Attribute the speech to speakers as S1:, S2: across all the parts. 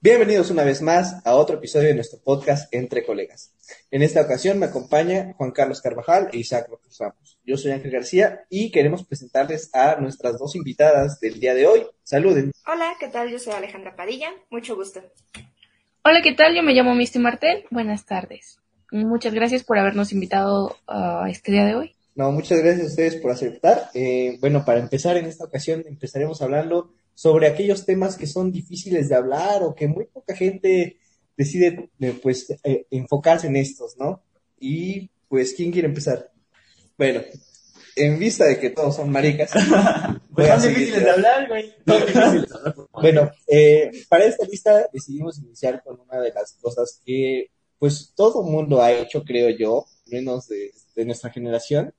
S1: Bienvenidos una vez más a otro episodio de nuestro podcast Entre Colegas. En esta ocasión me acompaña Juan Carlos Carvajal e Isaac López Ramos. Yo soy Ángel García y queremos presentarles a nuestras dos invitadas del día de hoy. Saluden.
S2: Hola, ¿qué tal? Yo soy Alejandra Padilla. Mucho gusto.
S3: Hola, ¿qué tal? Yo me llamo Misty Martel. Buenas tardes. Muchas gracias por habernos invitado a este día de hoy.
S1: No, muchas gracias a ustedes por aceptar. Eh, bueno, para empezar en esta ocasión empezaremos hablando sobre aquellos temas que son difíciles de hablar o que muy poca gente decide eh, pues eh, enfocarse en estos, ¿no? Y pues, ¿quién quiere empezar? Bueno, en vista de que todos son maricas.
S4: pues son difíciles de hablar, güey.
S1: bueno, eh, para esta lista decidimos iniciar con una de las cosas que pues todo mundo ha hecho, creo yo, menos de, de nuestra generación,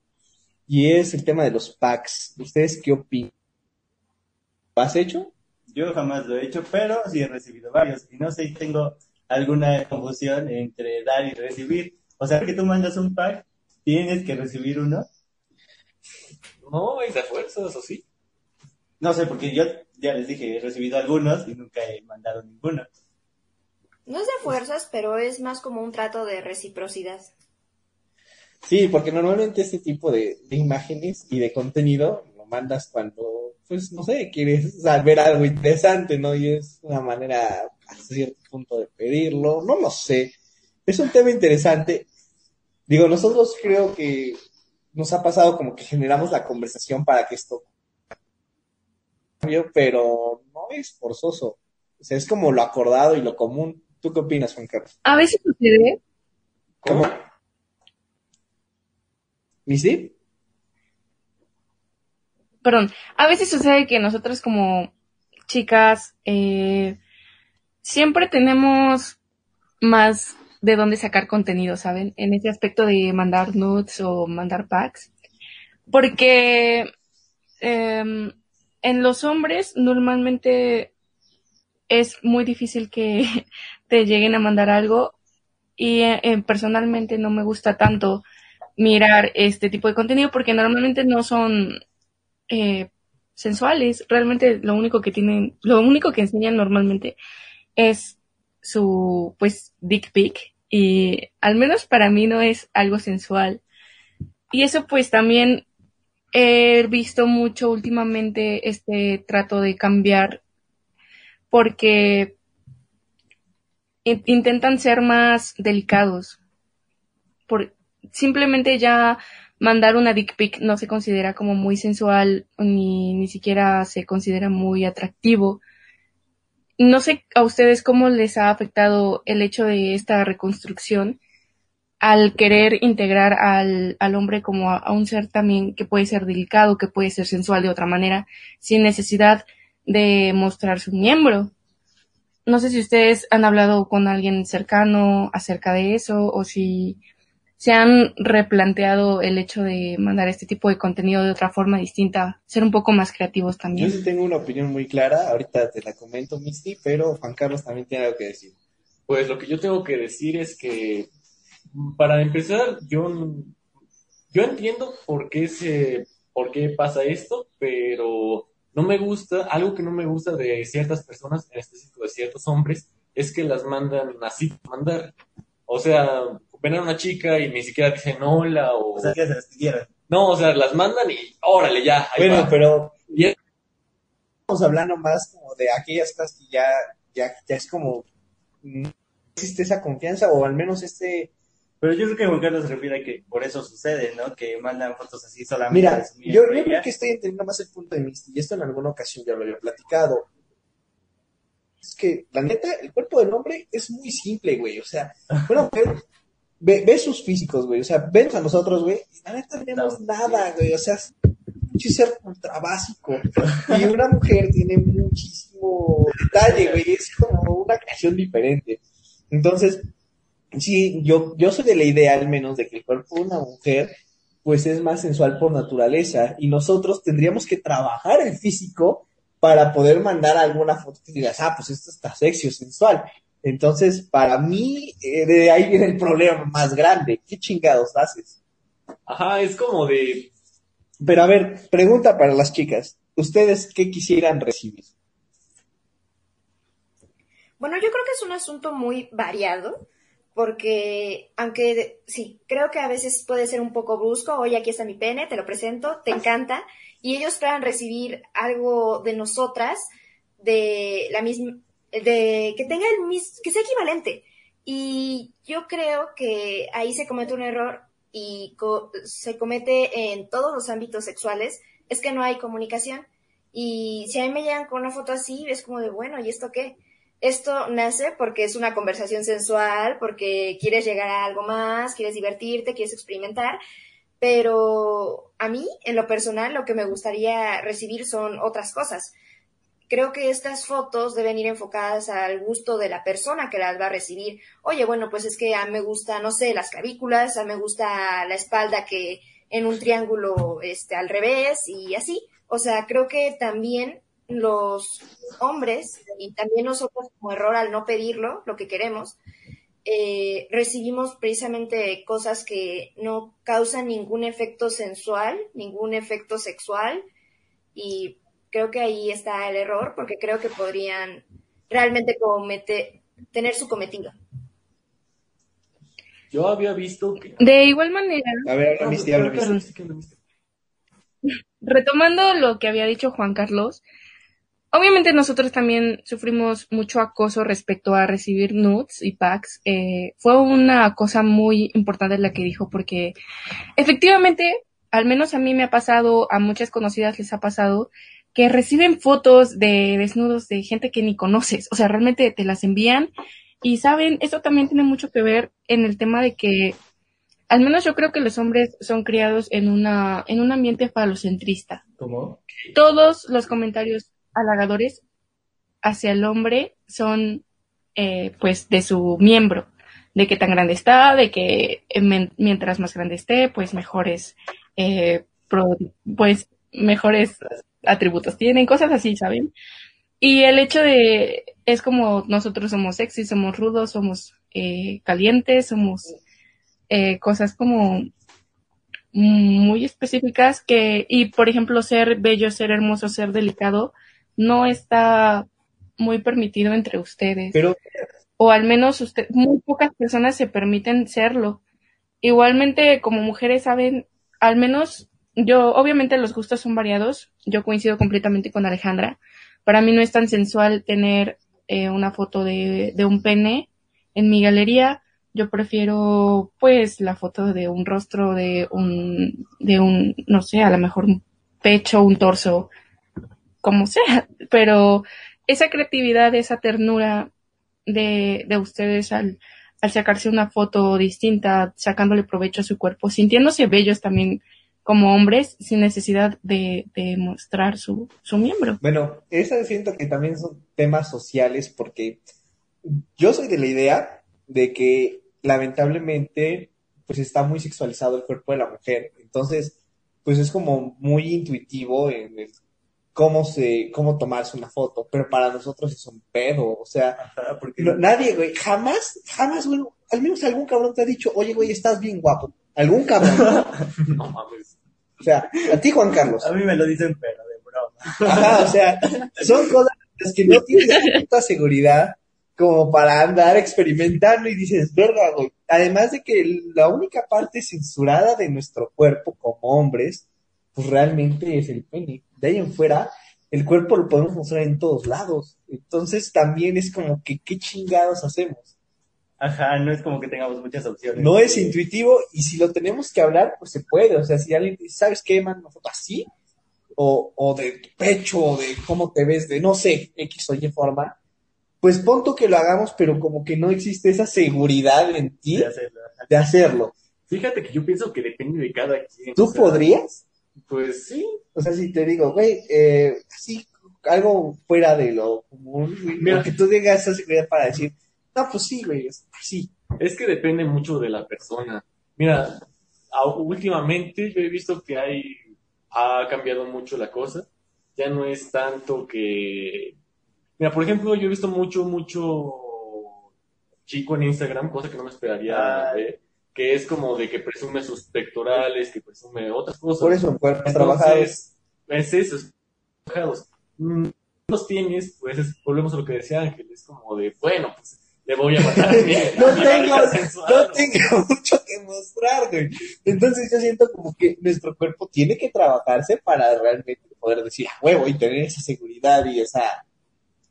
S1: y es el tema de los packs. ¿Ustedes qué opinan? ¿Lo has hecho?
S4: Yo jamás lo he hecho, pero sí he recibido varios. Y no sé si tengo alguna confusión entre dar y recibir. O sea, que tú mandas un pack, tienes que recibir uno.
S5: No, es de fuerzas, ¿o sí?
S4: No sé, porque yo ya les dije, he recibido algunos y nunca he mandado ninguno.
S2: No es de fuerzas, pero es más como un trato de reciprocidad.
S1: Sí, porque normalmente este tipo de, de imágenes y de contenido lo mandas cuando, pues, no sé, quieres ver algo interesante, ¿no? Y es una manera a cierto punto de pedirlo, no lo sé. Es un tema interesante. Digo, nosotros creo que nos ha pasado como que generamos la conversación para que esto pero no es forzoso. O sea, es como lo acordado y lo común. ¿Tú qué opinas, Juan Carlos?
S3: A veces sucede.
S1: ¿Cómo? ¿Missy?
S3: Perdón, a veces sucede que nosotros como chicas eh, siempre tenemos más de dónde sacar contenido, ¿saben? En ese aspecto de mandar notes o mandar packs. Porque eh, en los hombres normalmente es muy difícil que te lleguen a mandar algo y eh, personalmente no me gusta tanto mirar este tipo de contenido porque normalmente no son eh, sensuales. Realmente lo único que tienen, lo único que enseñan normalmente es su, pues, dick pic y al menos para mí no es algo sensual. Y eso pues también he visto mucho últimamente este trato de cambiar porque intentan ser más delicados. Por, simplemente ya mandar una dick pic no se considera como muy sensual ni, ni siquiera se considera muy atractivo. No sé a ustedes cómo les ha afectado el hecho de esta reconstrucción al querer integrar al, al hombre como a, a, un ser también que puede ser delicado, que puede ser sensual de otra manera, sin necesidad de mostrar su miembro. No sé si ustedes han hablado con alguien cercano acerca de eso o si se han replanteado el hecho de mandar este tipo de contenido de otra forma distinta, ser un poco más creativos también.
S1: Yo sí tengo una opinión muy clara, ahorita te la comento, Misty, pero Juan Carlos también tiene algo que decir.
S5: Pues lo que yo tengo que decir es que para empezar, yo, yo entiendo por qué se, por qué pasa esto, pero no me gusta, algo que no me gusta de ciertas personas, en específico de ciertos hombres, es que las mandan así, mandar. O sea, ven a una chica y ni siquiera dicen hola o...
S4: O sea, que se las pidieron.
S5: No, o sea, las mandan y órale ya. ahí
S1: Bueno,
S5: va.
S1: pero
S5: Y es-
S1: estamos hablando más como de aquellas cosas que ya, ya, ya es como, no existe esa confianza o al menos este,
S4: Pero yo creo que Juan Carlos se refiere a que por eso sucede, ¿no? Que mandan fotos así solamente.
S1: Mira, yo, yo creo que estoy entendiendo más el punto de Misty, y esto en alguna ocasión ya lo había platicado. Es que, la neta, el cuerpo del hombre es muy simple, güey. O sea, una mujer ve, ve sus físicos, güey. O sea, ven a nosotros, güey, y la neta no tenemos nada, güey. O sea, es un ser ultra básico. Y una mujer tiene muchísimo detalle, güey. Es como una creación diferente. Entonces, sí, yo, yo soy de la idea al menos de que el cuerpo de una mujer pues es más sensual por naturaleza y nosotros tendríamos que trabajar el físico para poder mandar alguna foto que digas, ah, pues esto está sexy o sensual. Entonces, para mí, eh, de ahí viene el problema más grande. ¿Qué chingados haces?
S5: Ajá, es como de,
S1: Pero a ver, pregunta para las chicas. ¿Ustedes qué quisieran recibir?
S2: Bueno, yo creo que es un asunto muy variado, porque aunque sí, creo que a veces puede ser un poco brusco, oye, aquí está mi pene, te lo presento, te encanta, y ellos esperan recibir algo de nosotras de la misma, de que tenga el mis, que sea equivalente. Y yo creo que ahí se comete un error y co- se comete en todos los ámbitos sexuales, es que no hay comunicación. Y si a mí me llegan con una foto así, es como de, bueno, ¿y esto qué? Esto nace porque es una conversación sensual, porque quieres llegar a algo más, quieres divertirte, quieres experimentar, pero a mí, en lo personal, lo que me gustaría recibir son otras cosas. Creo que estas fotos deben ir enfocadas al gusto de la persona que las va a recibir. Oye, bueno, pues es que a mí me gusta, no sé, las clavículas, a mí me gusta la espalda que en un triángulo este, al revés y así. O sea, creo que también los hombres y también nosotros como error al no pedirlo, lo que queremos, eh, recibimos precisamente cosas que no causan ningún efecto sensual, ningún efecto sexual y creo que ahí está el error porque creo que podrían realmente comete- tener su cometido.
S5: Yo había visto que...
S3: De igual manera,
S1: A ver.
S5: Carlos, ¿qué habla Misty?
S3: retomando lo que había dicho Juan Carlos, obviamente nosotros también sufrimos mucho acoso respecto a recibir nudes y packs. Eh, fue una cosa muy importante la que dijo porque efectivamente, al menos a mí me ha pasado, a muchas conocidas les ha pasado, que reciben fotos de desnudos de gente que ni conoces. O sea, realmente te las envían. Y saben, eso también tiene mucho que ver en el tema de que al menos yo creo que los hombres son criados en una en un ambiente falocentrista.
S4: ¿Cómo?
S3: Todos los comentarios halagadores hacia el hombre son eh, pues de su miembro, de qué tan grande está, de que eh, mientras más grande esté, pues mejores eh, pro- pues mejores atributos tienen, cosas así, ¿saben? Y el hecho de, es como nosotros somos sexy, somos rudos, somos eh, calientes, somos eh, cosas como muy específicas que, y por ejemplo, ser bello, ser hermoso, ser delicado, no está muy permitido entre ustedes.
S1: Pero
S3: O al menos usted, muy pocas personas se permiten serlo. Igualmente, como mujeres saben, al menos yo, obviamente los gustos son variados. Yo coincido completamente con Alejandra. Para mí no es tan sensual tener eh, una foto de, de un pene en mi galería. Yo prefiero, pues, la foto de un rostro, de un, de un, no sé, a lo mejor un pecho, un torso, como sea. Pero esa creatividad, esa ternura de, de ustedes al, al sacarse una foto distinta, sacándole provecho a su cuerpo, sintiéndose bellos también como hombres, sin necesidad de, de mostrar su, su miembro.
S1: Bueno, esas siento que también son temas sociales porque yo soy de la idea de que lamentablemente pues está muy sexualizado el cuerpo de la mujer. Entonces, pues es como muy intuitivo en el cómo se, cómo tomarse una foto, pero para nosotros es un pedo, o sea,
S4: Ajá, porque
S1: no- nadie, güey, jamás, jamás, güey, al menos algún cabrón te ha dicho, oye, güey, estás bien guapo. Algún cabrón.
S5: No mames.
S1: O sea, a ti, Juan Carlos.
S4: a mí me lo dicen, pero de broma.
S1: Ajá, o sea, son cosas las que no tienes tanta seguridad como para andar experimentando y dices, verga, güey. Además de que la única parte censurada de nuestro cuerpo como hombres, pues realmente es el pene. De ahí en fuera, el cuerpo lo podemos mostrar en todos lados. Entonces también es como que, ¿qué chingados hacemos?
S4: Ajá, no es como que tengamos muchas opciones.
S1: No es intuitivo y si lo tenemos que hablar, pues se puede. O sea, si alguien dice, ¿sabes qué, man? Una foto así, o, o de tu pecho, o de cómo te ves, de no sé, X o Y forma, pues punto que lo hagamos, pero como que no existe esa seguridad en ti
S4: de hacerlo. Ajá.
S1: de hacerlo.
S5: Fíjate que yo pienso que depende de cada quien.
S1: ¿Tú
S5: o sea,
S1: podrías?
S5: Pues sí.
S1: O sea, si te digo, güey, eh, sí, algo fuera de lo común,
S5: Mira.
S1: que tú tengas esa seguridad para decir, no, pues sí, güey, es- sí.
S5: Es que depende mucho de la persona. Mira, a- últimamente yo he visto que hay, ha cambiado mucho la cosa. Ya no es tanto que, mira, por ejemplo, yo he visto mucho, mucho chico en Instagram, cosa que no me esperaría
S4: Ah.
S5: ver, que es como de que presume sus pectorales, que presume otras cosas.
S1: Por eso, cuerpos trabajados.
S5: Es eso, es trabajados. Mm, los tienes, pues es- volvemos a lo que decía Ángel, es como de, bueno, pues le voy a matar
S1: no tengo, no tengo mucho que mostrar, güey. Entonces yo siento como que nuestro cuerpo tiene que trabajarse para realmente poder decir a huevo y tener esa seguridad y esa,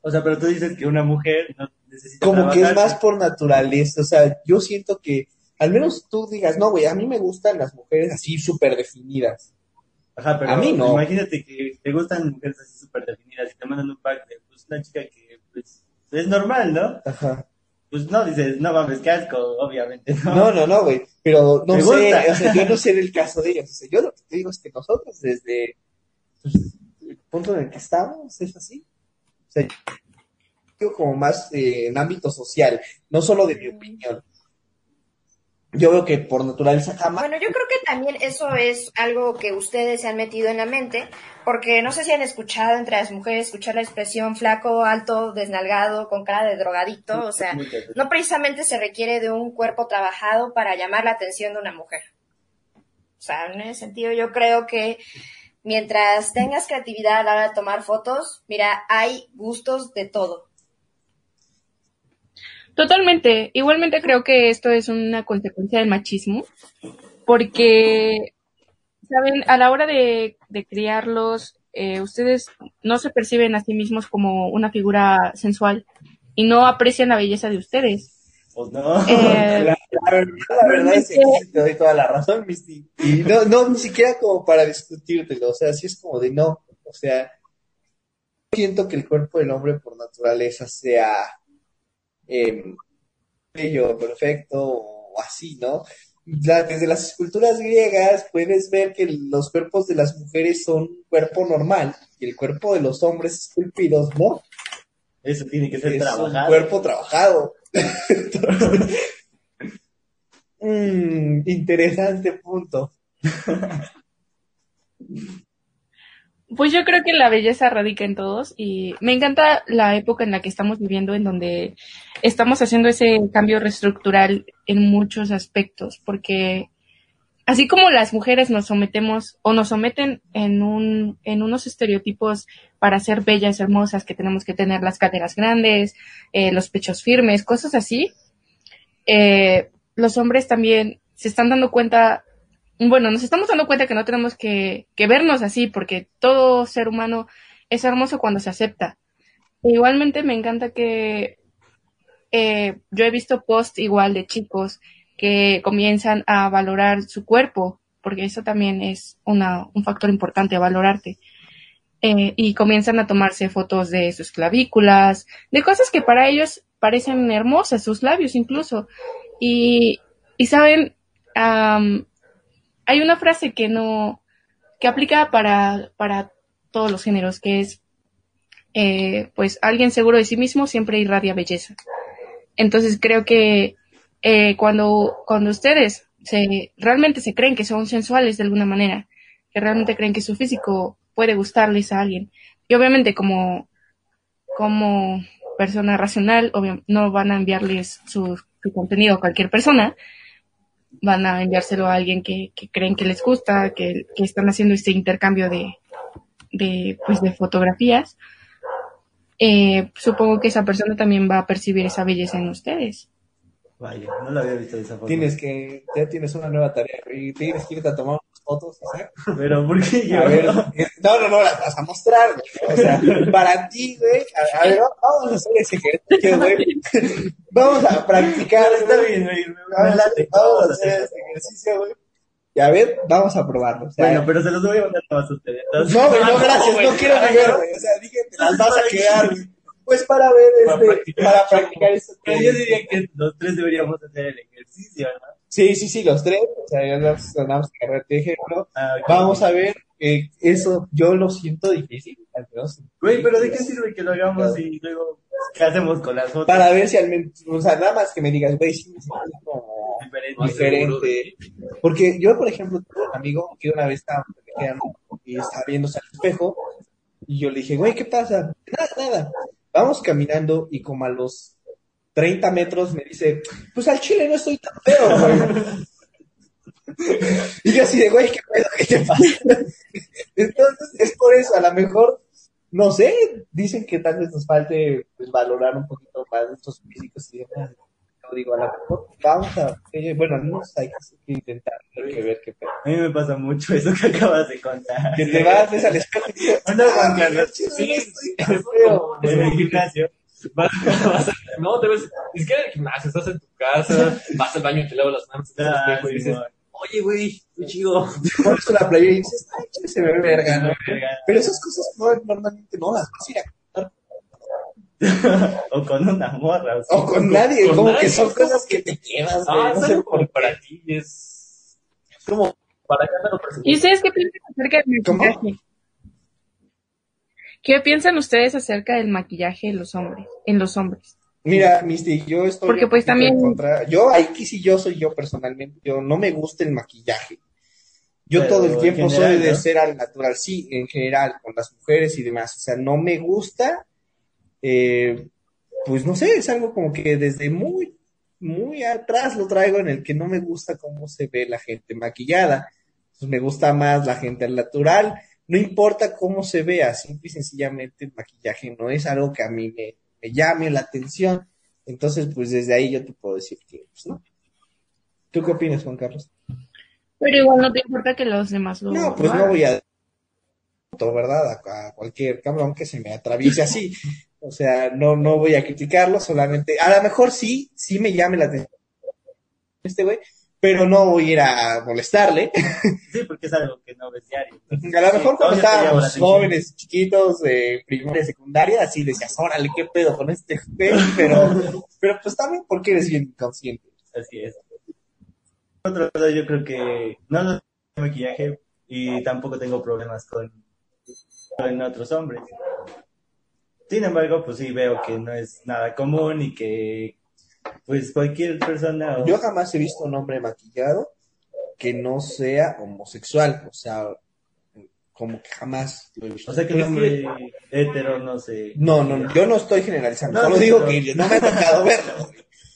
S4: O sea, pero tú dices que una mujer no necesita
S1: como que es más por naturaleza. O sea, yo siento que al menos tú digas, no, güey, a mí me gustan las mujeres así súper definidas.
S4: Ajá, pero
S1: A mí no.
S4: imagínate que te gustan mujeres así súper definidas y te mandan un pack de pues, una chica que pues, es normal, ¿no?
S1: Ajá.
S4: Pues no dices, no mames, qué asco, obviamente, ¿no?
S1: No, no, no, güey. Pero no
S4: Me
S1: sé,
S4: gusta.
S1: o sea, yo no sé el caso de ellos. O sea, yo lo que te digo es que nosotros desde pues, el punto en el que estamos es así. O sea, yo como más eh, en ámbito social, no solo de mi opinión. Yo veo que por naturaleza jamás.
S2: Bueno, yo creo que también eso es algo que ustedes se han metido en la mente, porque no sé si han escuchado entre las mujeres escuchar la expresión flaco, alto, desnalgado, con cara de drogadicto, o sea, no precisamente se requiere de un cuerpo trabajado para llamar la atención de una mujer. O sea, en ese sentido yo creo que mientras tengas creatividad a la hora de tomar fotos, mira, hay gustos de todo.
S3: Totalmente. Igualmente creo que esto es una consecuencia del machismo, porque, saben, a la hora de, de criarlos, eh, ustedes no se perciben a sí mismos como una figura sensual y no aprecian la belleza de ustedes.
S4: Pues no.
S3: Eh,
S1: La, la verdad, la verdad es que sí te doy toda la razón, Misty. Y no, no, ni siquiera como para discutírtelo. O sea, sí es como de no. O sea, siento que el cuerpo del hombre por naturaleza sea eh, bello, perfecto o así, ¿no? La- desde las esculturas griegas puedes ver que los cuerpos de las mujeres son un cuerpo normal y el cuerpo de los hombres esculpidos, ¿no?
S4: Eso tiene que ser
S1: es un
S4: trabajado.
S1: cuerpo trabajado. Entonces, mm, interesante punto.
S3: Pues yo creo que la belleza radica en todos y me encanta la época en la que estamos viviendo, en donde estamos haciendo ese cambio reestructural en muchos aspectos, porque así como las mujeres nos sometemos o nos someten en un, en unos estereotipos para ser bellas, hermosas, que tenemos que tener las caderas grandes, eh, los pechos firmes, cosas así, eh, los hombres también se están dando cuenta bueno, nos estamos dando cuenta que no tenemos que, vernos así, porque todo ser humano es hermoso cuando se acepta. Igualmente me encanta que eh, yo he visto posts igual de chicos que comienzan a valorar su cuerpo, porque eso también es una, un factor importante, valorarte. Eh, y comienzan a tomarse fotos de sus clavículas, de cosas que para ellos parecen hermosas, sus labios incluso. Y, y saben, am, hay una frase que no, que aplica para, para todos los géneros, que es, eh, pues, alguien seguro de sí mismo siempre irradia belleza. Entonces creo que eh, cuando, cuando ustedes se, realmente se creen que son sensuales de alguna manera, que realmente creen que su físico puede gustarles a alguien, y obviamente como, como persona racional, no van a enviarles su, su contenido a cualquier persona, van a enviárselo a alguien que, que creen que les gusta, que, que están haciendo este intercambio de, de, pues, de fotografías. Eh, supongo que esa persona también va a percibir esa belleza en ustedes.
S4: Vaya, no lo había visto de esa forma.
S1: Tienes que, ya tienes una nueva tarea, y tienes que irte a tomar fotos, ¿sabes?
S4: Pero, ¿por qué yo?
S1: A ver, no, no, no, las vas a mostrar, güey. O sea, para ti, güey, a, a ver, vamos a hacer ese ejercicio, güey. Vamos a practicar,
S4: Está bien, güey.
S1: Vamos, a hacer ese ejercicio, güey. Y a ver, vamos a probarlo. O sea,
S4: Bueno, pero se los voy a mandar a todos ustedes.
S1: No, güey, no, gracias, no quiero
S5: no.
S1: güey. O sea, dije, te las vas a quedar, güey. Pues para ver,
S5: Para
S1: este,
S5: practicar.
S1: para practicar esto. que-
S4: Pero yo diría que los tres deberíamos hacer el ejercicio, ¿no?
S1: Sí, sí, sí, los tres. O sea, ya nos vamos a agarrar de ejemplo.
S4: Ah.
S1: Vamos a ver, eh, eso yo lo siento difícil, al menos.
S4: Güey, pero ¿de qué sirve que lo hagamos y luego qué hacemos con las fotos?
S1: Para ver si al menos, o sea, nada más que me digas, güey, sí, me siento como
S4: Diferente.
S1: Diferente. Porque yo, por ejemplo, tuve un amigo que una vez estaba y estaba viéndose al espejo y yo le dije, güey, ¿qué pasa? Nada, nada. Vamos caminando y como a los 30 metros me dice, pues al chile no estoy tan feo. Y yo así de, güey, ¿qué pedo? ¿Qué te pasa? Entonces, es por eso, a lo mejor no sé, dicen que tal vez nos falte pues, valorar un poquito más nuestros físicos y demás. Digo, a lo mejor vamos a, eh, bueno, al menos hay que intentar, hay que ver qué pedo.
S4: A mí me pasa mucho eso que acabas de contar.
S1: Que te vas, ves al espejo y dices,
S4: Anda, Juan Carlos.
S1: sí,
S5: Sí,
S1: estoy
S5: sí, es
S1: feo.
S4: En el gimnasio.
S5: Vas, vas a- no, te ves, ni siquiera en el gimnasio, estás en tu casa, vas al baño y te lavas las manos, te
S4: Ah,
S5: espejo y dices,
S4: Simón.
S5: oye, güey, qué chido.
S1: Pones la playera y dices, ay, se ve verga, ¿no? Pero esas cosas no, normalmente no las vas a ir a.
S4: O con una morra. o sea.
S1: O con nadie,
S5: con
S1: como
S5: nadie.
S1: que son cosas que te quedas, güey.
S5: Ah,
S1: no sé
S5: como
S1: qué.
S5: para ti, es, como para cada
S3: ¿Y ustedes qué piensan acerca del
S1: ¿Cómo?
S3: maquillaje? ¿Qué piensan ustedes acerca del maquillaje en los hombres? En los hombres.
S1: Mira, Misty, yo estoy.
S3: Porque, pues, también-
S1: en contra. Yo, aquí sí, yo soy yo personalmente. Yo no me gusta el maquillaje. Yo
S4: Pero
S1: todo el tiempo
S4: general,
S1: soy de
S4: ¿no?
S1: ser al natural, sí, en general, con las mujeres y demás. O sea, no me gusta. Eh, pues no sé, es algo como que desde muy, muy atrás lo traigo en el que no me gusta cómo se ve la gente maquillada. Pues me gusta más la gente al natural. No importa cómo se vea, simple y sencillamente el maquillaje no es algo que a mí me, me llame la atención. Entonces, pues desde ahí yo te puedo decir que, pues no. ¿Tú qué opinas, Juan Carlos?
S3: Pero igual no te importa que los demás lo
S1: No, pues no voy a, ¿verdad? A cualquier cabrón que se me atraviese así. O sea, no, no voy a criticarlo, solamente, a lo mejor sí, sí me llame la atención este güey, pero no voy a ir a molestarle.
S4: Sí, porque es algo que no ves diario. Entonces,
S1: A lo
S4: sí,
S1: mejor cuando estábamos jóvenes, chiquitos, de primaria, secundaria, así decías, órale, qué pedo con este güey, pero, pero pues también porque eres bien inconsciente.
S4: Así es. Otro lado, yo creo que no lo maquillaje y tampoco tengo problemas con, con otros hombres. Sin embargo, pues sí veo que no es nada común y que pues cualquier persona o-
S1: Yo jamás he visto un hombre maquillado que no sea homosexual, o sea, como que jamás lo he visto.
S4: o sea que el hombre hetero no sé.
S1: No, no, yo no estoy generalizando,
S4: No,
S1: solo
S4: no,
S1: digo
S4: no.
S1: que no me ha tocado verlo.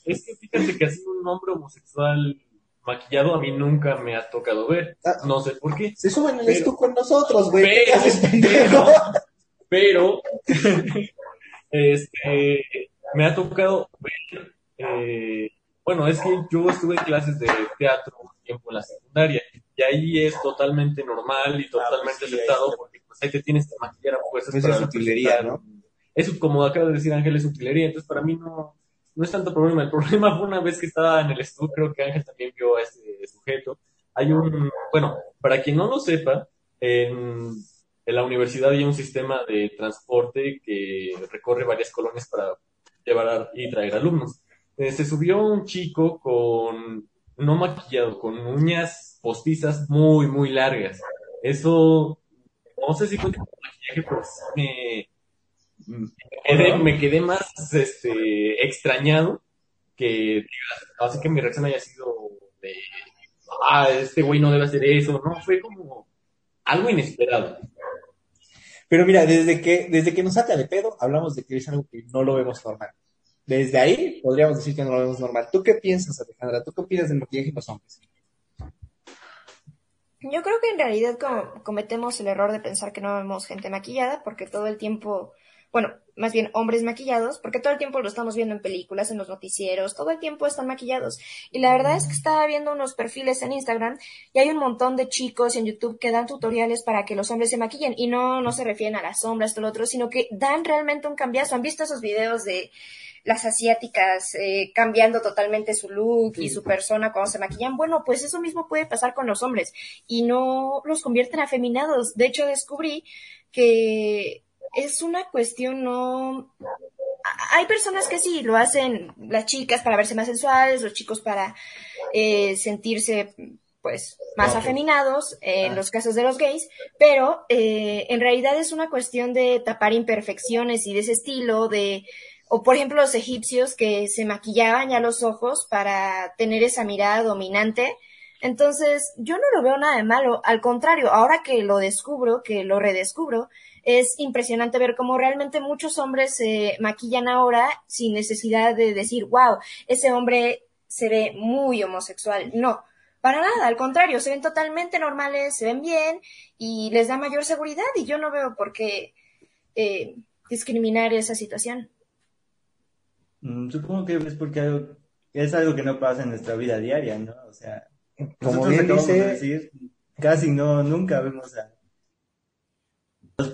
S5: Es que fíjate que así un hombre homosexual maquillado a mí nunca me ha tocado ver.
S1: Ah.
S5: No sé por qué.
S1: Se suben el
S5: Pero-
S1: estuco con nosotros, güey. ¿qué
S5: Pero-
S1: haces, pendejo?
S5: Pero, este, me ha tocado ver, eh, bueno, es que yo estuve en clases de teatro un tiempo en la secundaria y ahí es totalmente normal y totalmente
S4: pues sí,
S5: aceptado
S4: ahí-
S5: porque pues ahí te tienes que maquillar a fuerzas
S1: Pues es utilería,
S5: representar- Eso, como acaba de decir Ángel, es utilería, entonces para mí no, no es tanto problema. El problema fue una vez que estaba en el estudio, creo que Ángel también vio a este sujeto. Hay un, bueno, para quien no lo sepa, en, en la universidad hay un sistema de transporte que recorre varias colonias para llevar a- y traer alumnos. Eh, se subió un chico con, no maquillado, con uñas postizas muy, muy largas. Eso, no sé si cuenta como maquillaje, pero sí me, me quedé, me quedé más este, extrañado que digas, así que mi reacción haya sido de, ah, este güey no debe hacer eso, no, fue como algo inesperado.
S1: Pero mira, desde que, desde que nos saca de pedo, hablamos de que es algo que no lo vemos normal. Desde ahí podríamos decir que no lo vemos normal. ¿Tú qué piensas, Alejandra? ¿Tú qué opinas del maquillaje en los hombres?
S2: Yo creo que en realidad cometemos el error de pensar que no vemos gente maquillada porque todo el tiempo, bueno, más bien hombres maquillados, porque todo el tiempo lo estamos viendo en películas, en los noticieros, todo el tiempo están maquillados. Y la verdad es que estaba viendo unos perfiles en Instagram y hay un montón de chicos en YouTube que dan tutoriales para que los hombres se maquillen y no, no se refieren a las sombras, todo lo otro, sino que dan realmente un cambiazo. ¿Han visto esos videos de las asiáticas eh, cambiando totalmente su look y su persona cuando se maquillan. Bueno, pues eso mismo puede pasar con los hombres y no los convierten afeminados. De hecho, descubrí que es una cuestión no... Hay personas que sí, lo hacen las chicas para verse más sensuales, los chicos para eh, sentirse pues más afeminados en
S4: Ah.
S2: los casos de los gays, pero eh, en realidad es una cuestión de tapar imperfecciones y de ese estilo, de o por ejemplo los egipcios que se maquillaban ya los ojos para tener esa mirada dominante. Entonces, yo no lo veo nada de malo. Al contrario, ahora que lo descubro, que lo redescubro, es impresionante ver cómo realmente muchos hombres se maquillan ahora sin necesidad de decir, wow, ese hombre se ve muy homosexual. No, para nada, al contrario, se ven totalmente normales, se ven bien y les da mayor seguridad y yo no veo por qué eh, discriminar esa situación.
S4: Mm, supongo que es porque algo- es algo que no pasa en nuestra vida diaria, ¿no? O sea,
S1: Como bien dice,
S4: decir, casi no, nunca vemos a...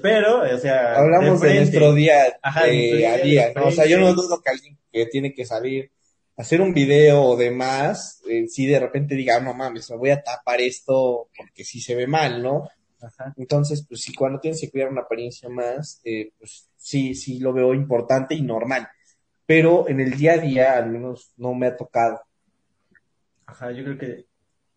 S4: Pero, o sea,
S1: hablamos de, nuestro día,
S4: Ajá, de nuestro
S1: a
S4: día.
S1: O sea, yo no dudo que alguien que tiene que salir a hacer un video o demás, eh, si de repente diga, "Ah, no mames, me voy a tapar esto porque sí se ve mal, ¿no?
S4: Ajá.
S1: Entonces, pues sí, cuando tienes que cuidar una apariencia más, eh, pues sí, sí lo veo importante y normal. Pero en el día a día, al menos no me ha tocado.
S4: Ajá, yo creo que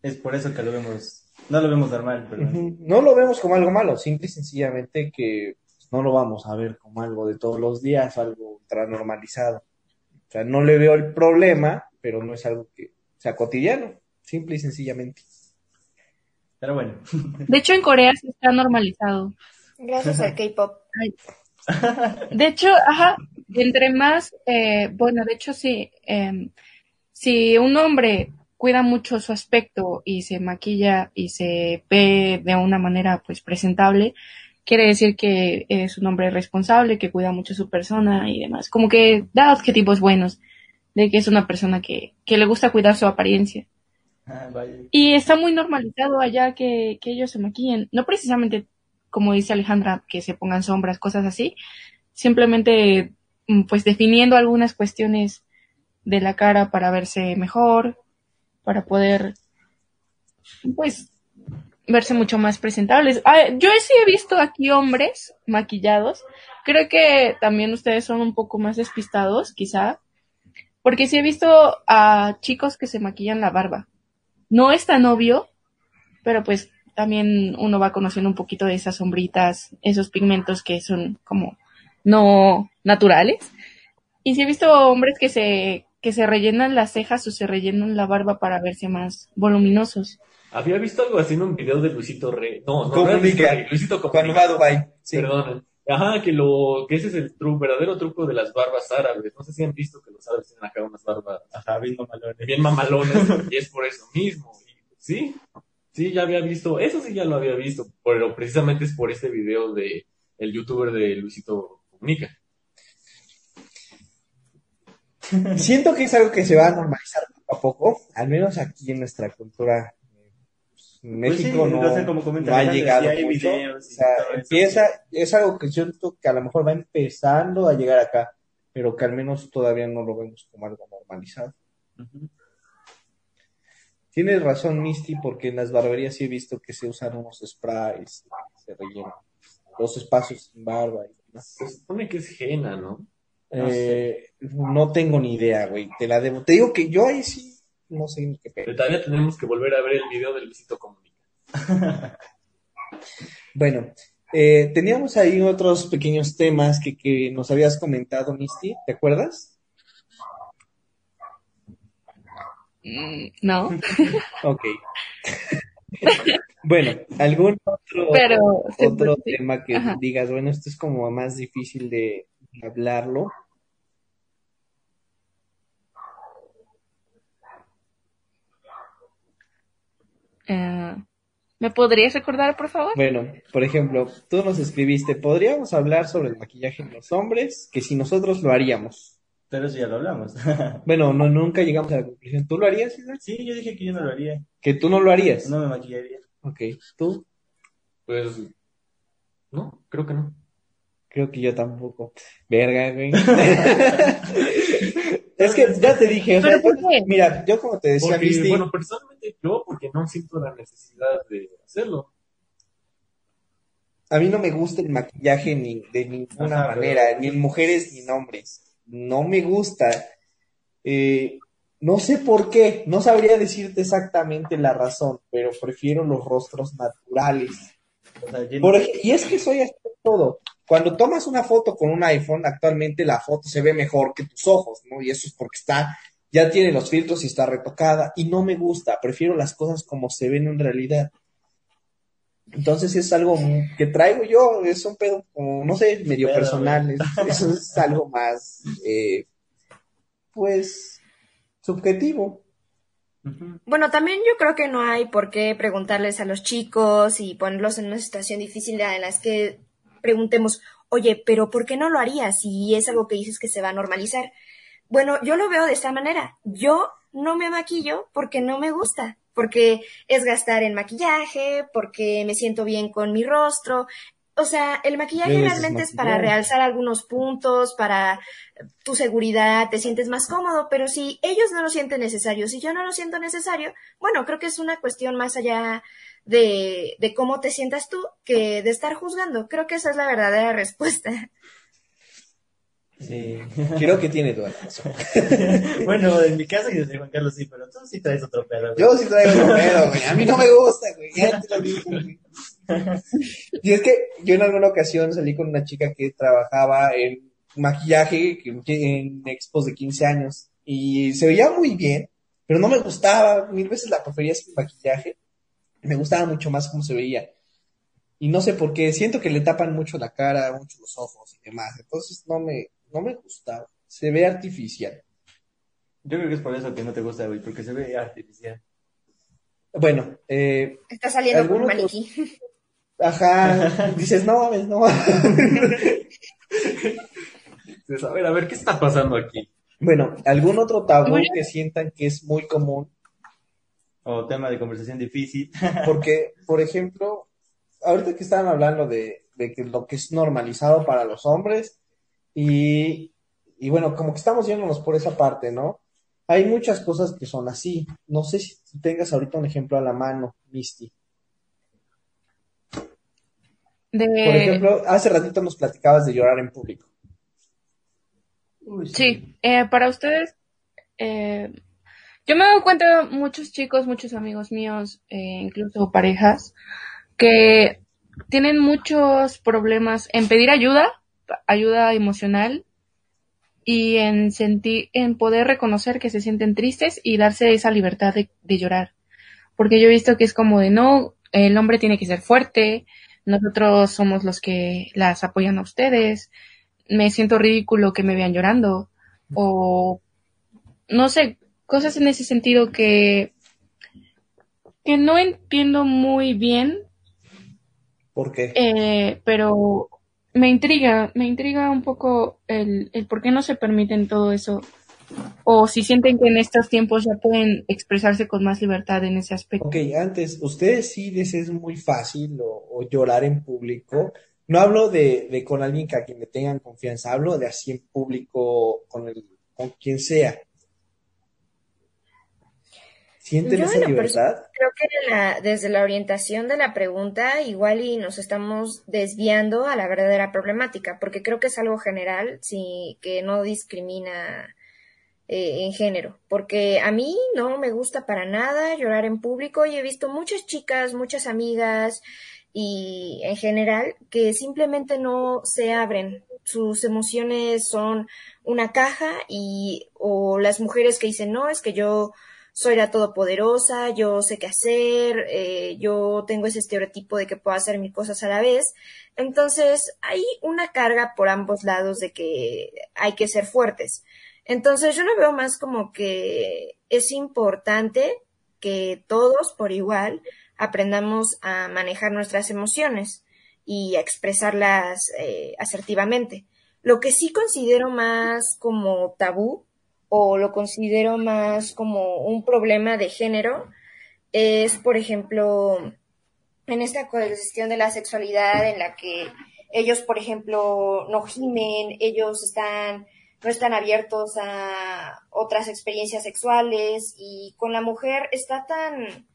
S4: es por eso que lo vemos, no lo vemos normal, pero.
S1: No lo vemos como algo malo, simple y sencillamente que no lo vamos a ver como algo de todos los días, algo ultra normalizado. O sea, no le veo el problema, pero no es algo que sea cotidiano, simple y sencillamente.
S4: pero bueno.
S3: De hecho, en Corea sí está normalizado.
S2: Gracias al K-pop.
S3: De hecho, ajá, entre más, eh, bueno, de hecho sí, em, si un hombre cuida mucho su aspecto y se maquilla y se ve de una manera pues presentable, quiere decir que es un hombre responsable, que cuida mucho su persona y demás. Como que da objetivos buenos de que es una persona que, que le gusta cuidar su apariencia.
S4: Ah, vaya.
S3: Y está muy normalizado allá que, que ellos se maquillen. No precisamente, como dice Alejandra, que se pongan sombras, cosas así. Simplemente, mm, pues definiendo algunas cuestiones de la cara para verse mejor, para poder, pues, verse mucho más presentables. Ah, yo sí he visto aquí hombres maquillados. Creo que también ustedes son un poco más despistados, quizá. Porque sí he visto a chicos que se maquillan la barba. No es tan obvio, pero pues también uno va conociendo un poquito de esas sombritas, esos pigmentos que son como no naturales. Y sí he visto hombres que se, que se rellenan las cejas o se rellenan la barba para verse más voluminosos.
S5: Había visto algo así en un video de Luisito Rey. No, no,
S1: Comunica.
S5: Luisito
S1: Cuando
S5: Comunica.
S1: va a Dubai, sí.
S5: Perdón. Ajá, que lo, que ese es el tru- verdadero truco de las barbas árabes. No sé si han visto que los árabes tienen acá unas barbas
S4: Ajá, bien mamalones.
S5: bien mamalones y es por eso mismo. Y, sí, sí, ya había visto, eso sí ya lo había visto, pero precisamente es por este video de el youtuber de Luisito Comunica.
S1: Siento que es algo que se va a normalizar poco a poco, al menos aquí en nuestra cultura. pues, México
S4: Pues sí,
S1: no,
S4: como
S1: ha llegado mucho. o sea,
S4: eso.
S1: empieza, es algo que siento que a lo mejor va empezando a llegar acá, pero que al menos todavía no lo vemos como algo normalizado. Tienes razón, Misty, porque en las barberías sí he visto que se usan unos sprays, se rellenan los espacios sin barba y demás.
S5: Se supone que es henna, ¿no?
S4: No
S1: Eh, no tengo ni idea, güey, te la debo. Te digo que yo ahí sí no sé ni qué pedo.
S5: Pero todavía tenemos que volver a ver el video de Luisito Comunica.
S1: Bueno, eh, teníamos ahí otros pequeños temas que, que nos habías comentado, Misty, ¿te acuerdas?
S3: Mm, No,
S1: Ok. Bueno, ¿algún otro,
S3: pero sí,
S1: otro
S3: sí.
S1: tema que
S3: Ajá.
S1: digas, bueno, esto es como más difícil de hablarlo?
S3: Eh, ¿me podrías recordar, por favor?
S1: Bueno, por ejemplo, tú nos escribiste, ¿podríamos hablar sobre el maquillaje en los hombres? Que si nosotros lo haríamos.
S4: Pero eso ya lo hablamos.
S1: Bueno, no, nunca llegamos a la conclusión. ¿Tú lo harías, Isaac?
S4: sí, yo dije que yo no lo haría.
S1: Que tú no lo harías.
S4: No me maquillaría.
S1: Ok, tú
S5: Pues, no, creo que no.
S1: creo que yo tampoco. Verga, güey. es que ya te dije, o sea,
S3: ¿Pero por
S1: yo-
S3: qué?
S1: mira, yo como te decía,
S5: Porque,
S1: Misty,
S5: bueno, personalmente yo, porque no siento la necesidad de hacerlo.
S1: a mí no me gusta el maquillaje ni de ninguna
S4: Ajá, pero-
S1: manera, ni en mujeres ni en hombres. No me gusta. Eh, no sé por qué, no sabría decirte exactamente la razón, pero prefiero los rostros naturales.
S4: O sea, yo-
S1: Por ej- y es que soy así todo. Cuando tomas una foto con un iPhone, actualmente la foto se ve mejor que tus ojos, ¿no? Y eso es porque está, ya tiene los filtros y está retocada. Y no me gusta, prefiero las cosas como se ven en realidad. Entonces es algo que traigo yo, es un pedo como, no sé, medio personal. es- Eso es algo más, eh, pues, subjetivo.
S2: Bueno, también yo creo que no hay por qué preguntarles a los chicos y ponerlos en una situación difícil en las que preguntemos, oye, pero ¿por qué no lo harías si es algo que dices que se va a normalizar? Bueno, yo lo veo de esta manera. Yo no me maquillo porque no me gusta, porque es gastar en maquillaje, porque me siento bien con mi rostro. O sea, el maquillaje realmente es para realzar algunos puntos, para tu seguridad, te sientes más cómodo, pero si ellos no lo sienten necesario, si yo no lo siento necesario, bueno, creo que es una cuestión más allá de, de cómo te sientas tú que de estar juzgando. Creo que esa es la verdadera respuesta.
S4: Sí.
S1: Creo que tiene toda la razón.
S4: bueno, en mi caso y desde Juan Carlos sí, pero tú sí traes otro pedo. güey.
S1: Yo sí traigo un pedo, güey. A mí no me gusta, güey. Ya te lo dije, güey. Y es que yo en alguna ocasión salí con una chica que trabajaba en maquillaje en, en expos de 15 años y se veía muy bien, pero no me gustaba. Mil veces la prefería sin maquillaje. Me gustaba mucho más cómo se veía. Y no sé por qué, siento que le tapan mucho la cara, mucho los ojos y demás. Entonces no me, no me gustaba. Se ve artificial.
S4: Yo creo que es por eso que no te gusta, güey, porque se ve artificial.
S1: Bueno, eh,
S2: Está saliendo con maniquí.
S1: Ajá, dices, no mames, no mames.
S5: Dices, a ver, a ver, ¿qué está pasando aquí?
S1: Bueno, ¿algún otro tabú
S3: Bueno.
S1: que sientan que es muy común?
S4: O tema de conversación difícil.
S1: Porque, por ejemplo, ahorita que estaban hablando de, de que lo que es normalizado para los hombres y, y bueno, como que estamos yéndonos por esa parte, ¿no? Hay muchas cosas que son así. No sé si tengas ahorita un ejemplo a la mano, Misty.
S3: De,
S1: Por ejemplo, hace ratito nos platicabas de llorar en público.
S4: Uy,
S3: Sí, eh, para ustedes, eh, yo me doy cuenta, muchos chicos, muchos amigos míos, eh, incluso parejas, que tienen muchos problemas en pedir ayuda, ayuda emocional, y en sentir, en poder reconocer que se sienten tristes y darse esa libertad de, de llorar. Porque yo he visto que es como de no, el hombre tiene que ser fuerte, nosotros somos los que las apoyan a ustedes, me siento ridículo que me vean llorando o no sé, cosas en ese sentido que que no entiendo muy bien,
S1: ¿Por qué?
S3: eh, pero me intriga, me intriga un poco el, el por qué no se permiten todo eso o si sienten que en estos tiempos ya pueden expresarse con más libertad en ese aspecto.
S1: Ok, antes, ¿ustedes sí les es muy fácil o, o llorar en público? No hablo de, de con alguien que a quien le tengan confianza, hablo de así en público con el, con quien sea. ¿Sienten
S2: Yo
S1: esa libertad?
S2: Creo que la- desde la orientación de la pregunta igual y nos estamos desviando a la verdadera problemática, porque creo que es algo general, sí, que no discrimina eh, en género, porque a mí no me gusta para nada llorar en público y he visto muchas chicas, muchas amigas y en general que simplemente no se abren. Sus emociones son una caja y o las mujeres que dicen, no, es que yo soy la todopoderosa, yo sé qué hacer, eh, yo tengo ese estereotipo de que puedo hacer mil cosas a la vez. Entonces, hay una carga por ambos lados de que hay que ser fuertes. Entonces, yo lo veo más como que es importante que todos por igual aprendamos a manejar nuestras emociones y a expresarlas eh, asertivamente. Lo que sí considero más como tabú o lo considero más como un problema de género es, por ejemplo, en esta cuestión de la sexualidad en la que ellos, por ejemplo, no gimen, ellos están, no están abiertos a otras experiencias sexuales y con la mujer está tan,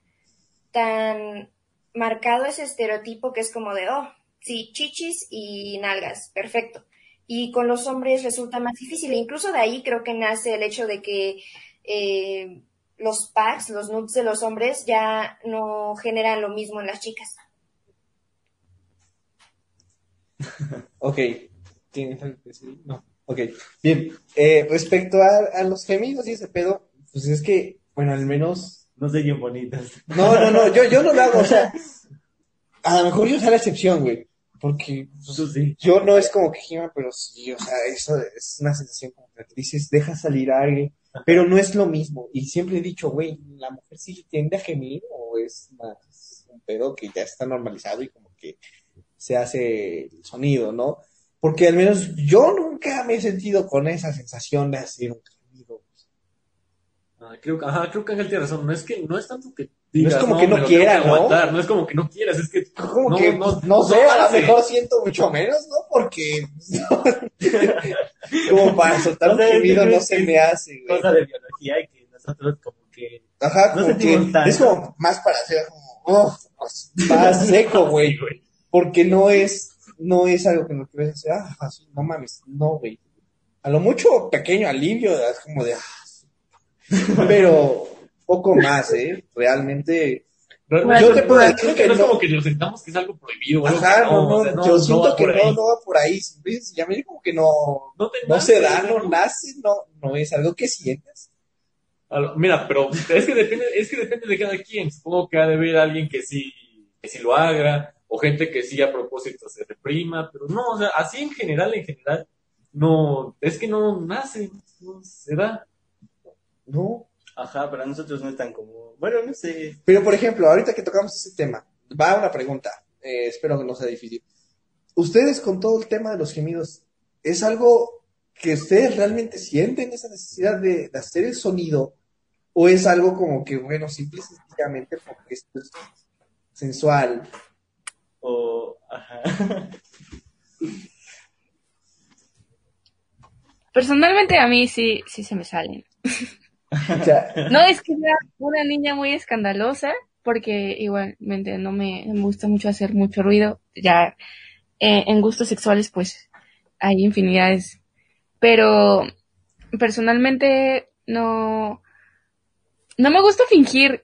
S2: tan marcado ese estereotipo que es como de, oh, sí, chichis y nalgas, perfecto y con los hombres resulta más difícil. E incluso de ahí creo que nace el hecho de que eh, los packs, los nudes de los hombres ya no generan lo mismo en las chicas.
S1: Ok, ¿tienes algo que decir? No. Ok, bien. Eh, respecto a, a los gemidos y ese pedo, pues es que, bueno, al menos
S4: No sé bien bonitas.
S1: No, no, no, yo, yo no lo hago, o sea, a lo mejor yo soy la excepción, güey, porque pues,
S4: sí.
S1: yo no es como que gima, pero sí, o sea, eso es una sensación como que dices, deja salir aire, pero no es lo mismo, y siempre he dicho, güey, la mujer sí tiende a gemir o es más un pedo que ya está normalizado y como que se hace el sonido, ¿no? Porque al menos yo nunca me he sentido con esa sensación de hacer un gemido.
S5: Ah, creo, ajá, creo que Ángel tiene razón. No es que no es tanto que
S1: No es como que no quiera, ¿no?
S5: aguantar, ¿no? es como que no quieras, es que
S1: Como
S5: No,
S1: que,
S5: no,
S1: no, sé, a lo mejor siento mucho menos, ¿no? Porque como para soltar un gemido no se me hace, güey.
S4: Cosa de biología y que nosotros como que...
S1: Ajá, como que
S4: tanto.
S1: es como más para hacer como, oh, más seco, güey. Porque no es, no es algo que no quieres hacer, ah, así, no mames, no, güey. A lo mucho pequeño alivio, es como de, ah, pero poco más, ¿eh? Realmente,
S5: Realmente,
S1: Yo te puedo decir
S5: que
S1: que
S5: no es
S1: no.
S5: como que lo sentamos que es algo prohibido. o algo
S1: ajá,
S5: que
S1: no, no,
S5: o sea,
S1: yo siento
S5: va
S1: que no, no va por ahí. Simple y sencillamente como que no,
S5: No,
S1: no se
S5: nace,
S1: da, no
S5: ¿no?
S1: nace, no, no es algo que
S5: lo- Mira, pero es que depende, es que depende de cada quien. Supongo que ha de haber alguien que sí, que sí lo haga, o gente que sí a propósito se reprima, pero no, o sea, así en general, en general, no, es que no nace, no se da.
S1: No.
S4: Ajá, para nosotros no es tan como... Bueno, no sé.
S1: Pero, por ejemplo, ahorita que tocamos ese tema, va una pregunta. eh, espero que no sea difícil. Ustedes con todo el tema de los gemidos, ¿es algo que ustedes realmente sienten esa necesidad de, de hacer el sonido? ¿O es algo como que, bueno, simple y sencillamente porque esto es sensual?
S4: O... Ajá.
S3: Personalmente a mí sí, sí se me salen.
S1: O sea,
S3: No es que sea una niña muy escandalosa, porque igualmente no me, gusta mucho hacer mucho ruido. Ya eh, en gustos sexuales pues hay infinidades. Pero personalmente no, no me gusta fingir.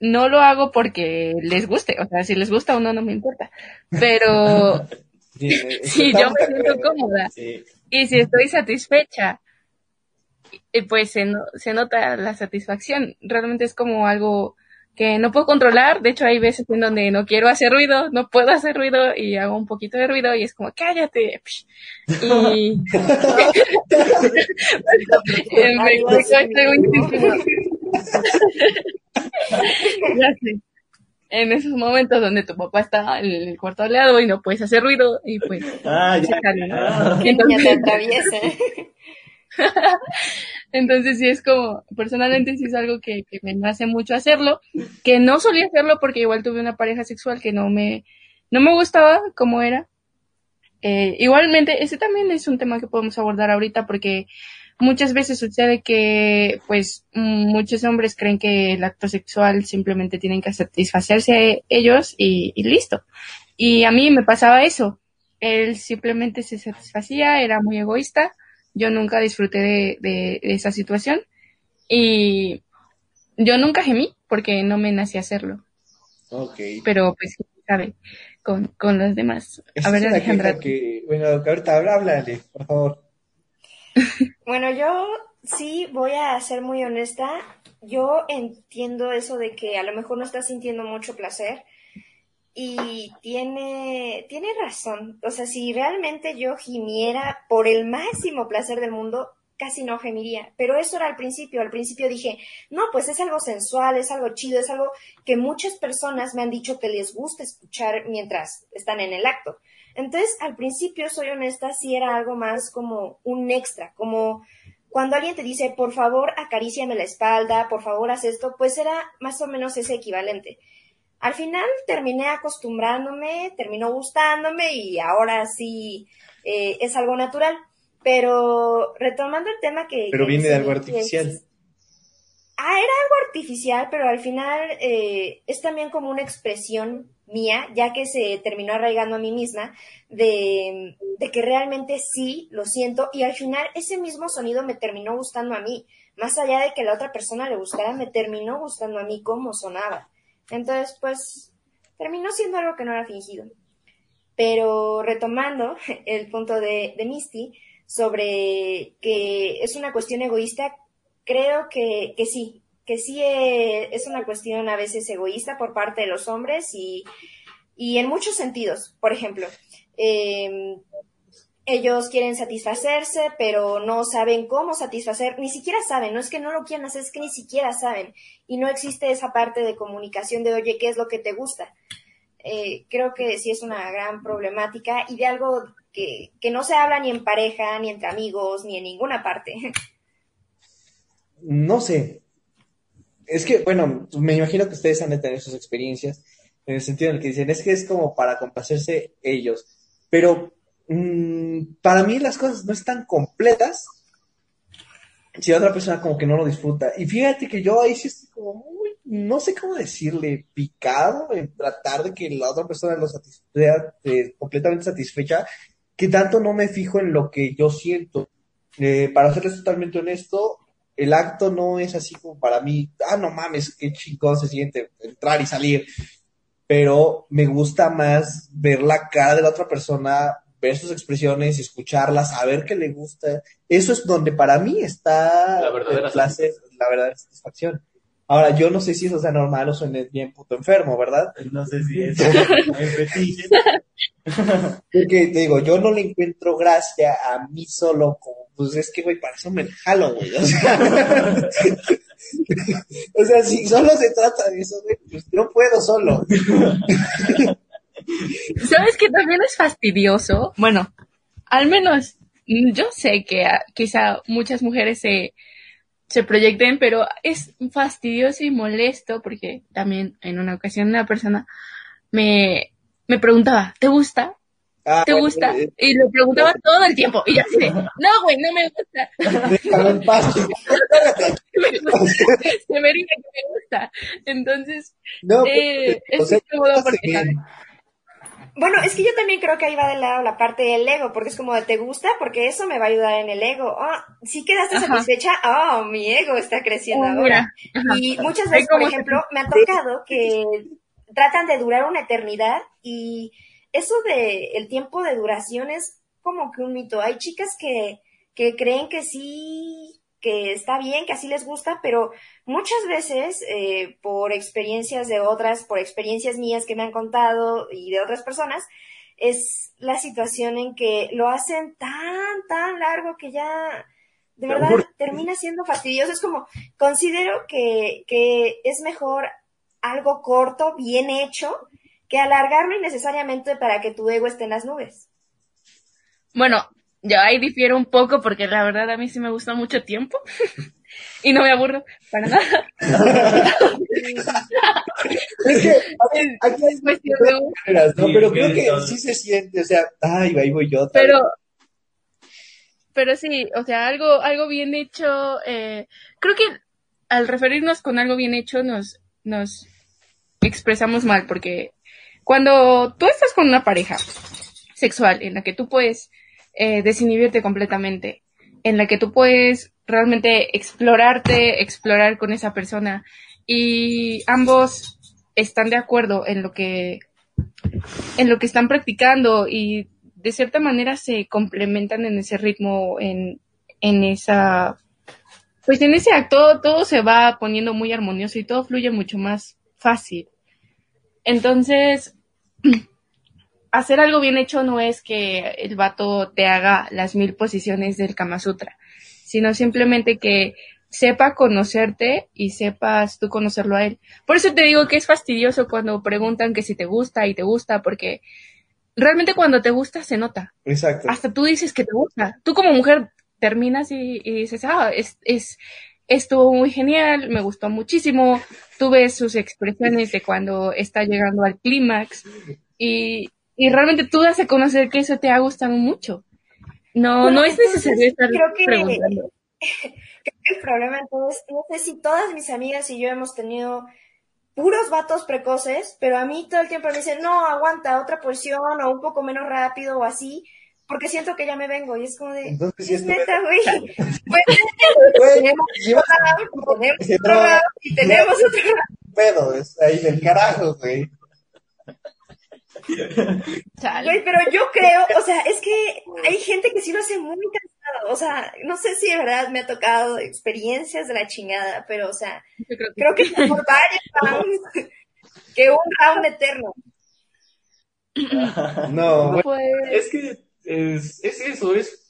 S3: No lo hago porque les guste. O sea, si les gusta o no, no me importa. Pero si yo me siento cómoda
S4: Sí.
S3: y si estoy satisfecha, y pues se, no- se nota la satisfacción. Realmente es como algo que no puedo controlar. De hecho, hay veces en donde no quiero hacer ruido, no puedo hacer ruido y hago un poquito de ruido y es como, cállate. Y. Ya sé. En esos momentos donde tu papá está en el cuarto al lado y no puedes hacer ruido y pues
S4: Ah, ya.
S3: sale, ¿no?
S4: Ah.
S2: Que niña te
S3: Entonces,
S2: atraviesa.
S3: Entonces sí es como, personalmente sí es algo que, que me nace mucho hacerlo, que no solía hacerlo porque igual tuve una pareja sexual que no me, no me gustaba como era. Eh, igualmente, ese también es un tema que podemos abordar ahorita porque muchas veces sucede que pues muchos hombres creen que el acto sexual simplemente tienen que satisfacerse ellos y, y listo. Y a mí me pasaba eso. Él simplemente se satisfacía, era muy egoísta yo nunca disfruté de, de- de esa situación y yo nunca gemí porque no me nací hacerlo,
S1: Ok.
S3: pero pues quién sabe con, con los demás.
S1: Esa
S3: A ver, Alejandra,
S1: que, bueno, ahorita habla, háblale, por favor.
S2: Bueno, yo sí voy a ser muy honesta. Yo entiendo eso de que a lo mejor no estás sintiendo mucho placer y tiene, tiene razón. O sea, si realmente yo gimiera por el máximo placer del mundo, casi no gemiría. Pero eso era al principio. Al principio dije, no, pues es algo sensual, es algo chido, es algo que muchas personas me han dicho que les gusta escuchar mientras están en el acto. Entonces, al principio, soy honesta, sí era algo más como un extra, como cuando alguien te dice, por favor, acaríciame la espalda, por favor, haz esto, pues era más o menos ese equivalente. Al final terminé acostumbrándome, terminó gustándome y ahora sí eh, es algo natural. Pero retomando el tema que...
S1: Pero
S2: que
S1: viene de algo artificial.
S2: es- Ah, era algo artificial, pero al final eh, es también como una expresión mía, ya que se terminó arraigando a mí misma, de, de que realmente sí lo siento y al final ese mismo sonido me terminó gustando a mí, más allá de que la otra persona le gustara, me terminó gustando a mí cómo sonaba. Entonces, pues, terminó siendo algo que no era fingido. Pero retomando el punto de, de Misty sobre que es una cuestión egoísta, creo que, que sí, que sí eh, es una cuestión a veces egoísta por parte de los hombres y, y en muchos sentidos. Por ejemplo, eh, ellos quieren satisfacerse, pero no saben cómo satisfacer, ni siquiera saben, no es que no lo quieran hacer, es que ni siquiera saben. Y no existe esa parte de comunicación de, oye, ¿qué es lo que te gusta? Eh, creo que sí es una gran problemática y de algo que, que no se habla ni en pareja, ni entre amigos, ni en ninguna parte.
S1: No sé. Es que, bueno, me imagino que ustedes han de tener sus experiencias en el sentido en el que dicen, es que es como para complacerse ellos. Pero para mí las cosas no están completas si otra persona como que no lo disfruta. Y fíjate que yo ahí sí estoy como muy, no sé cómo decirle, picado en tratar de que la otra persona lo satisfecha, eh, completamente satisfecha, que tanto no me fijo en lo que yo siento. Eh, para serles totalmente honesto, el acto no es así como para mí, ah, no mames, qué chingón se siente entrar y salir. Pero me gusta más ver la cara de la otra persona, ver sus expresiones, escucharla, saber que le gusta. Eso es donde para mí está
S5: La verdadera
S1: el placer, la verdadera satisfacción. Ahora, yo no sé si eso sea normal o suene bien puto enfermo, ¿verdad?
S4: No sé si es.
S1: Porque te digo, yo no le encuentro gracia a mí solo como, pues es que, güey, para eso me jalo, güey. O sea, o sea, si solo se trata de eso, güey, pues no puedo solo.
S3: ¿Sabes que también es fastidioso? Bueno, al menos yo sé que ah, quizá muchas mujeres se, se proyecten, pero es fastidioso y molesto porque también en una ocasión una persona me, me preguntaba, ¿te gusta?
S1: Ah,
S3: ¿Te gusta?
S1: eh,
S3: Y lo preguntaba todo el tiempo. Y yo así no, güey, no me gusta.
S1: déjalo en paz.
S3: Se vería que me gusta. Entonces,
S1: No,
S3: eh,
S1: pues, o
S3: es
S1: sea,
S3: modo
S1: hace
S3: porque.
S2: Bueno, es que yo también creo que ahí va de lado la parte del ego, porque es como de te gusta, porque eso me va a ayudar en el ego. Oh, si quedaste
S3: Ajá.
S2: satisfecha, oh, mi ego está creciendo
S3: Oh,
S2: ahora. Y muchas
S3: Ve
S2: veces, por
S3: se-
S2: ejemplo, me ha tocado que tratan de durar una eternidad y eso de el tiempo de duración es como que un mito. Hay chicas que, que creen que sí, que está bien, que así les gusta, pero muchas veces, eh, por experiencias de otras, por experiencias mías que me han contado y de otras personas, es la situación en que lo hacen tan, tan largo que ya de verdad termina siendo fastidioso. Es como, considero que, que es mejor algo corto, bien hecho, que alargarlo innecesariamente para que tu ego esté en las nubes.
S3: Bueno, yo ahí difiero un poco porque la verdad a mí sí me gusta mucho tiempo y no me aburro para nada.
S1: Es que, ver, aquí hay
S3: Es cuestión de
S1: Pero creo que sí se siente, o sea, ay, ahí voy yo. otra
S3: Pero, pero sí, o sea, algo, algo bien hecho, eh, creo que al referirnos con algo bien hecho nos, nos expresamos mal porque cuando tú estás con una pareja sexual en la que tú puedes eh, desinhibirte completamente, en la que tú puedes realmente explorarte, explorar con esa persona y ambos están de acuerdo en lo que en lo que están practicando y de cierta manera se complementan en ese ritmo, en, en esa, pues en ese acto todo se va poniendo muy armonioso y todo fluye mucho más fácil. Entonces, hacer algo bien hecho no es que el vato te haga las mil posiciones del Kama Sutra, sino simplemente que sepa conocerte y sepas tú conocerlo a él. Por eso te digo que es fastidioso cuando preguntan que si te gusta y te gusta, porque realmente cuando te gusta se nota.
S1: Exacto.
S3: Hasta tú dices que te gusta. Tú como mujer terminas y, y dices, ah, es, es, estuvo muy genial, me gustó muchísimo. Tú ves sus expresiones de cuando está llegando al clímax y, y realmente tú das a conocer que eso te ha gustado mucho. No,
S2: Bueno,
S3: no es
S2: entonces,
S3: necesario estar
S2: creo que-
S3: preguntando.
S2: El problema entonces, no sé si todas mis amigas y yo hemos tenido puros vatos precoces, pero a mí todo el tiempo me dicen, no, aguanta otra posición o un poco menos rápido o así, porque siento que ya me vengo y es como de,
S1: Entonces, sí
S2: es
S1: es
S2: neta, güey. Pues, tenemos otro tenemos otro y tenemos otro
S1: pedo, es ahí del carajo, güey.
S2: Güey, pero yo creo, o sea, es que hay gente que sí lo hace muy cansado, o sea, no sé si de verdad me ha tocado experiencias de la chingada, pero o sea,
S3: Yo creo que
S2: creo que es mejor varios rounds que un round eterno.
S1: No,
S3: pues,
S5: Es que es, es eso, es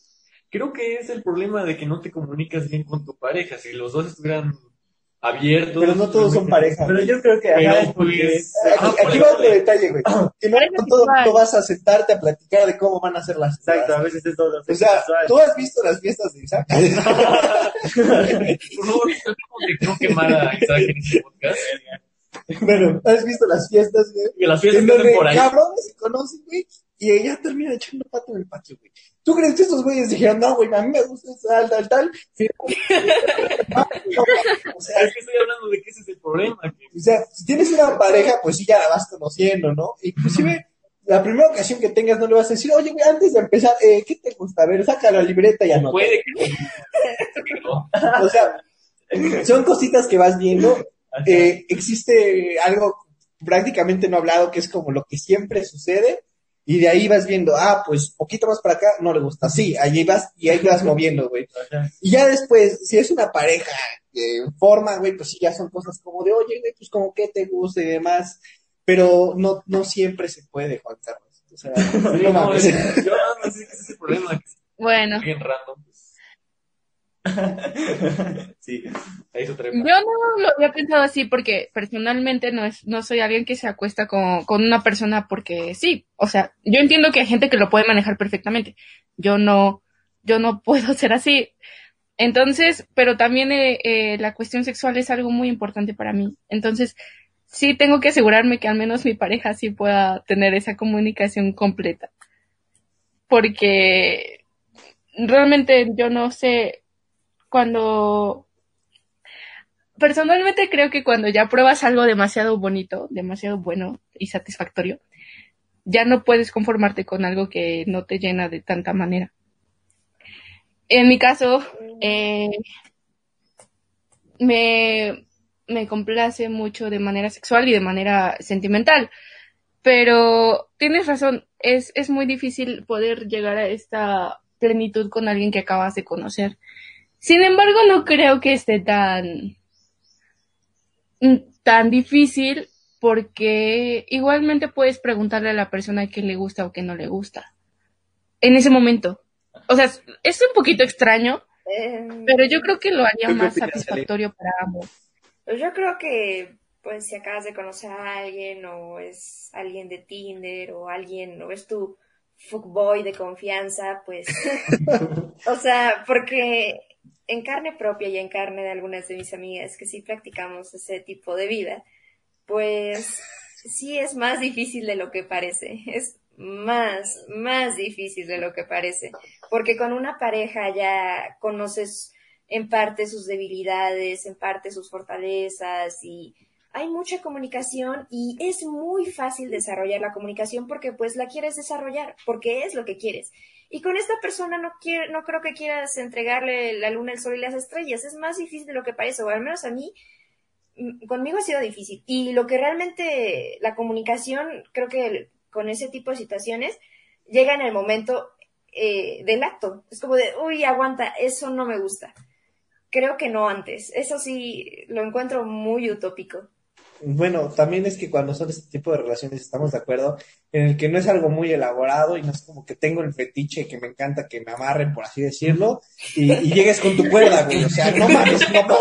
S5: creo que es el problema de que no te comunicas bien con tu pareja. Si los dos estuvieran abiertos.
S1: Pero no todos son pareja.
S4: Pero yo creo que
S5: Pero,
S4: ajá,
S5: pues,
S1: Aquí,
S5: Ah,
S1: va otro detalle, güey. Que no, no todo no vas a sentarte a platicar de cómo van a ser las
S4: Exacto, a veces es todo
S1: O sea,
S4: sexual.
S1: tú has visto las fiestas de Isaac.
S5: Por favor, no quemar a Isaac en este podcast.
S1: bueno, has visto las fiestas, güey.
S5: Que las fiestas
S1: En donde
S5: por ahí.
S1: cabrones se conocen, güey. Y ella termina echando pato en el patio, güey. ¿Tú crees que estos güeyes dijeron, no, güey, a mí me gusta tal, tal, tal? o sea,
S5: Es que estoy hablando de que ese es el problema. que-
S1: O sea, si tienes una pareja, pues sí ya la vas conociendo, ¿no? Inclusive, la primera ocasión que tengas no le vas a decir, oye, güey, antes de empezar, eh, ¿qué te gusta? A ver, saca la libreta y anota.
S5: Puede que no.
S1: O sea, son cositas que vas viendo. Eh, existe algo prácticamente no hablado que es como lo que siempre sucede. Y de ahí vas viendo, ah, pues poquito más para acá, no le gusta. Sí, allí vas y ahí vas moviendo, güey. Y ya después, si es una pareja que forma, güey, pues sí, ya son cosas como de, oye, güey, pues como que te gusta y demás. Pero no, no siempre se puede, Juan Carlos. O sea,
S5: Sí,
S1: no
S5: no,
S1: mames.
S5: es- yo nada más sé que ese es el problema.
S3: Bueno,
S5: bien random.
S4: sí.
S5: ahí
S3: yo no lo había pensado así porque personalmente no es, no soy alguien que se acuesta con, con una persona porque sí. O sea, yo entiendo que hay gente que lo puede manejar perfectamente. Yo no, yo no puedo ser así. Entonces, pero también eh, eh, la cuestión sexual es algo muy importante para mí. Entonces, sí tengo que asegurarme que al menos mi pareja sí pueda tener esa comunicación completa. Porque realmente yo no sé cuando personalmente creo que cuando ya pruebas algo demasiado bonito, demasiado bueno y satisfactorio, ya no puedes conformarte con algo que no te llena de tanta manera. En mi caso, eh, me, me complace mucho de manera sexual y de manera sentimental. Pero tienes razón, es, es muy difícil poder llegar a esta plenitud con alguien que acabas de conocer. Sin embargo, no creo que esté tan, mm, tan difícil porque igualmente puedes preguntarle a la persona qué le gusta o qué no le gusta. En ese momento. O sea, es- un poquito extraño,
S2: Eh,
S3: pero yo creo que lo haría
S1: ¿Tú qué
S3: más
S1: opinas, Ale?
S3: satisfactorio para ambos.
S2: Pues yo creo que, pues, si acabas de conocer a alguien, o es alguien de Tinder, o alguien, o es tu fuckboy de confianza, pues, o sea, porque en carne propia y en carne de algunas de mis amigas que sí practicamos ese tipo de vida, pues, sí es más difícil de lo que parece. Es más, más difícil de lo que parece. Porque con una pareja ya conoces en parte sus debilidades, en parte sus fortalezas y hay mucha comunicación y es muy fácil desarrollar la comunicación porque pues la quieres desarrollar, porque es lo que quieres. Y con esta persona no quiere, no creo que quieras entregarle la luna, el sol y las estrellas, es más difícil de lo que parece, o al menos a mí mm, conmigo ha sido difícil. Y lo que realmente la comunicación, creo que con ese tipo de situaciones llega en el momento eh, del acto. Es como de, uy, aguanta, eso no me gusta. Creo que no antes. Eso sí lo encuentro muy utópico.
S1: Bueno, también es que cuando son este tipo de relaciones estamos de acuerdo en el que no es algo muy elaborado y no es como que tengo el fetiche que me encanta que me amarren, por así decirlo, y, y llegues con tu cuerda, güey. O sea, no mames, no, no,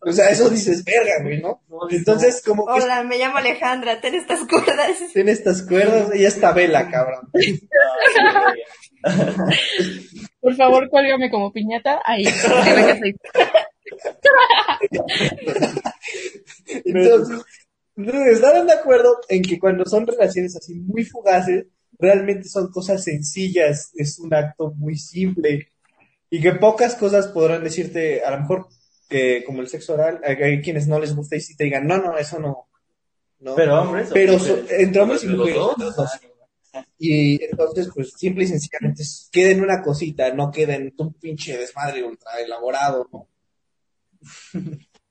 S1: O sea, eso dices, verga, güey, ¿no? Entonces, como que
S2: Hola, me llamo Alejandra, ten estas cuerdas.
S1: tiene estas cuerdas y esta vela, cabrón.
S3: Por favor, cuélgame como piñata. Ahí. que soy.
S1: Entonces, estarán de acuerdo en que cuando son relaciones así muy fugaces, realmente son cosas sencillas, es un acto muy simple y que pocas cosas podrán decirte, a lo mejor que como el sexo oral, hay, hay quienes no les gusta y si te digan, no, no, eso no. no.
S4: Pero hombres.
S1: Pero so- entre hombres y mujeres. Y entonces, pues, simple y sencillamente, queda en una cosita, no queda en un pinche desmadre ultra elaborado, ¿no?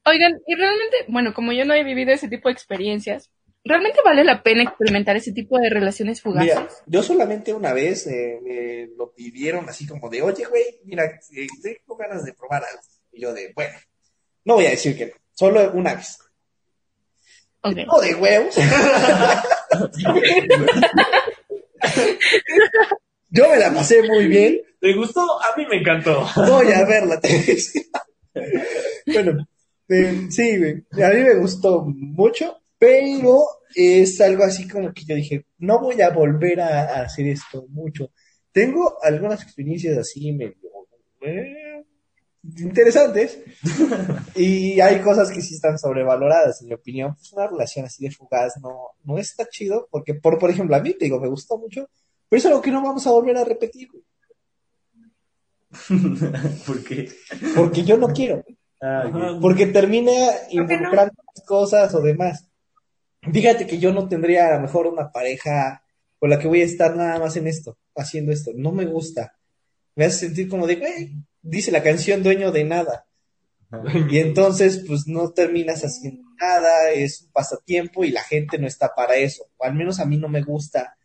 S3: Oigan, y realmente, bueno, como yo no he vivido ese tipo de experiencias, ¿realmente vale la pena experimentar ese tipo de relaciones fugaces?
S1: Mira, yo solamente una vez eh, me lo pidieron así como de, oye, güey, mira, eh, tengo ganas de probar algo. Y yo de, bueno, no voy a decir que no, solo una vez.
S3: Ok.
S1: No de huevos. yo me la pasé muy bien.
S5: ¿Te gustó? A mí me encantó.
S1: Voy a ver la televisión. bueno, Eh, sí. A mí me gustó mucho, pero es algo así como que yo dije, no voy a volver a, a hacer esto mucho. Tengo algunas experiencias así medio eh, interesantes y hay cosas que sí están sobrevaloradas, en mi opinión. Pues una relación así de fugaz no, no está chido, porque por, por ejemplo, a mí te digo, me gustó mucho, pero es algo que no vamos a volver a repetir, güey,
S4: ¿Por qué?
S1: porque yo no quiero.
S4: Ah.
S1: Porque termina
S2: ¿Por qué no?
S1: involucrando más cosas o demás. Fíjate que yo no tendría a lo mejor una pareja con la que voy a estar nada más en esto, haciendo esto. No me gusta. Me hace sentir como de, dice la canción dueño de nada. Y entonces, pues no terminas haciendo nada, es un pasatiempo y la gente no está para eso. O al menos a mí no me gusta.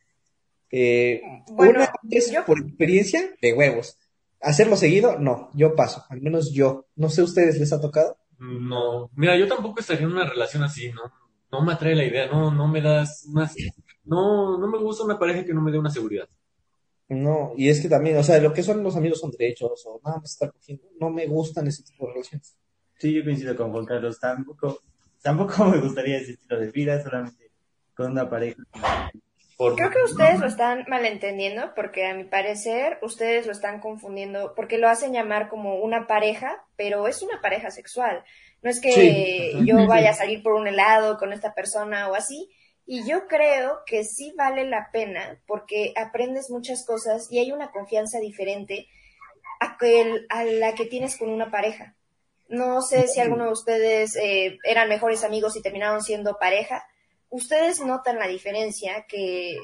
S1: Eh,
S2: Bueno,
S1: una es
S2: yo-
S1: por experiencia de huevos. Hacerlo seguido, no, yo paso, al menos yo. No sé, ¿ustedes les ha tocado?
S5: No, mira, yo tampoco estaría en una relación así, ¿no? No me atrae la idea, no, no me das más, no, no me gusta una pareja que no me dé una seguridad.
S1: No, y es que también, o sea, lo que son los amigos son derechos o nada más estar cogiendo. No me gustan ese tipo de relaciones.
S4: Sí, yo coincido con Juan Carlos. Tampoco, tampoco me gustaría ese estilo de vida, solamente con una pareja.
S5: Por,
S2: Creo que ustedes lo están malentendiendo porque a mi parecer ustedes lo están confundiendo porque lo hacen llamar como una pareja, pero es una pareja sexual. No es que
S1: Sí.
S2: yo vaya a salir por un helado con esta persona o así. Y yo creo que sí vale la pena porque aprendes muchas cosas y hay una confianza diferente a, que- a la que tienes con una pareja. No sé si alguno de ustedes eh, eran mejores amigos y terminaron siendo pareja. Ustedes notan la diferencia que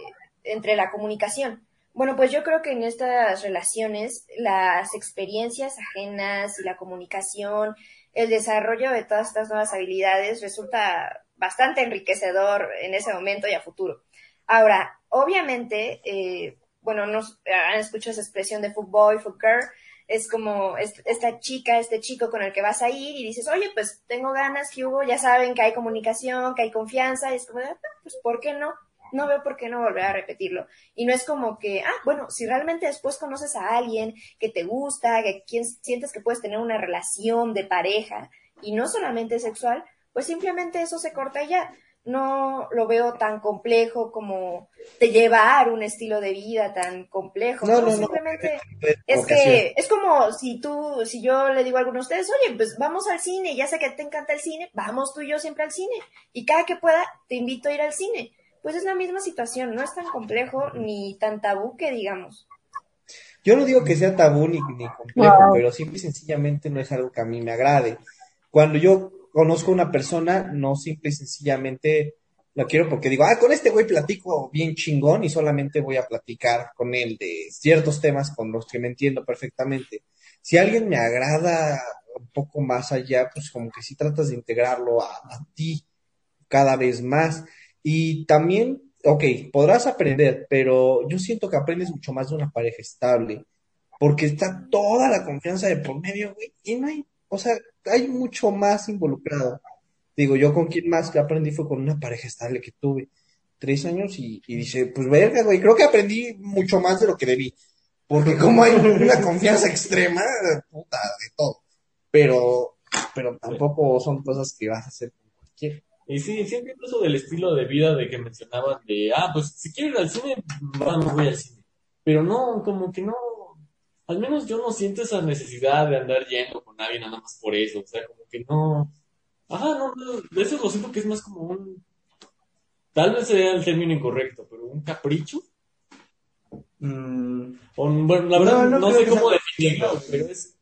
S2: entre la comunicación. Bueno, pues yo creo que en estas relaciones las experiencias ajenas y la comunicación, el desarrollo de todas estas nuevas habilidades resulta bastante enriquecedor en ese momento y a futuro. Ahora, obviamente, eh, bueno, nos han escuchado esa expresión de footboy, foot girl, es como es- esta chica, este chico con el que vas a ir y dices, oye, pues tengo ganas, que ya saben que hay comunicación, que hay confianza, y es como, "Ah, pues ¿por qué no? No veo por qué no volver a repetirlo. Y no es como que, ah, bueno, si realmente después conoces a alguien que te gusta, que quien, sientes que puedes tener una relación de pareja y no solamente sexual, pues simplemente eso se corta y ya. No lo veo tan complejo como de llevar un estilo de vida tan complejo.
S1: No,
S2: No,
S1: no, no.
S2: simplemente
S1: Es
S2: es que es como si tú, si yo le digo a alguno de ustedes, oye, pues vamos al cine, ya sé que te encanta el cine, vamos tú y yo siempre al cine. Y cada que pueda, te invito a ir al cine. Pues es la misma situación, no es tan complejo ni tan tabú que digamos.
S1: Yo no digo que sea tabú ni, ni complejo, pero simple y sencillamente no es algo que a mí me agrade. Cuando yo conozco a una persona, no simple y sencillamente la quiero porque digo, ah, con este güey platico bien chingón y solamente voy a platicar con él de ciertos temas con los que me entiendo perfectamente. Si alguien me agrada un poco más allá, pues como que sí tratas de integrarlo a, ti cada vez más. Y también, ok, podrás aprender, pero yo siento que aprendes mucho más de una pareja estable, porque está toda la confianza de por medio, güey, y no hay, o sea, hay mucho más involucrado. Digo, yo con quien más que aprendí fue con una pareja estable que tuve tres años y, dice, pues verga, güey, creo que aprendí mucho más de lo que debí, porque como hay una confianza extrema, puta, de todo, pero, pero tampoco son cosas que vas a hacer con cualquiera.
S5: Y sí, entiendo eso del estilo de vida de que mencionaban de, ah, pues si quiero ir al cine, vamos, voy al cine. Pero no, como que no, al menos yo no siento esa necesidad de andar yendo con alguien nada más por eso, o sea, como que no, ajá, no, no, eso lo siento que es más como un, tal vez sea el término incorrecto, pero un capricho.
S4: Mm,
S5: O, bueno, la verdad
S4: no
S5: sé cómo definirlo, pero es,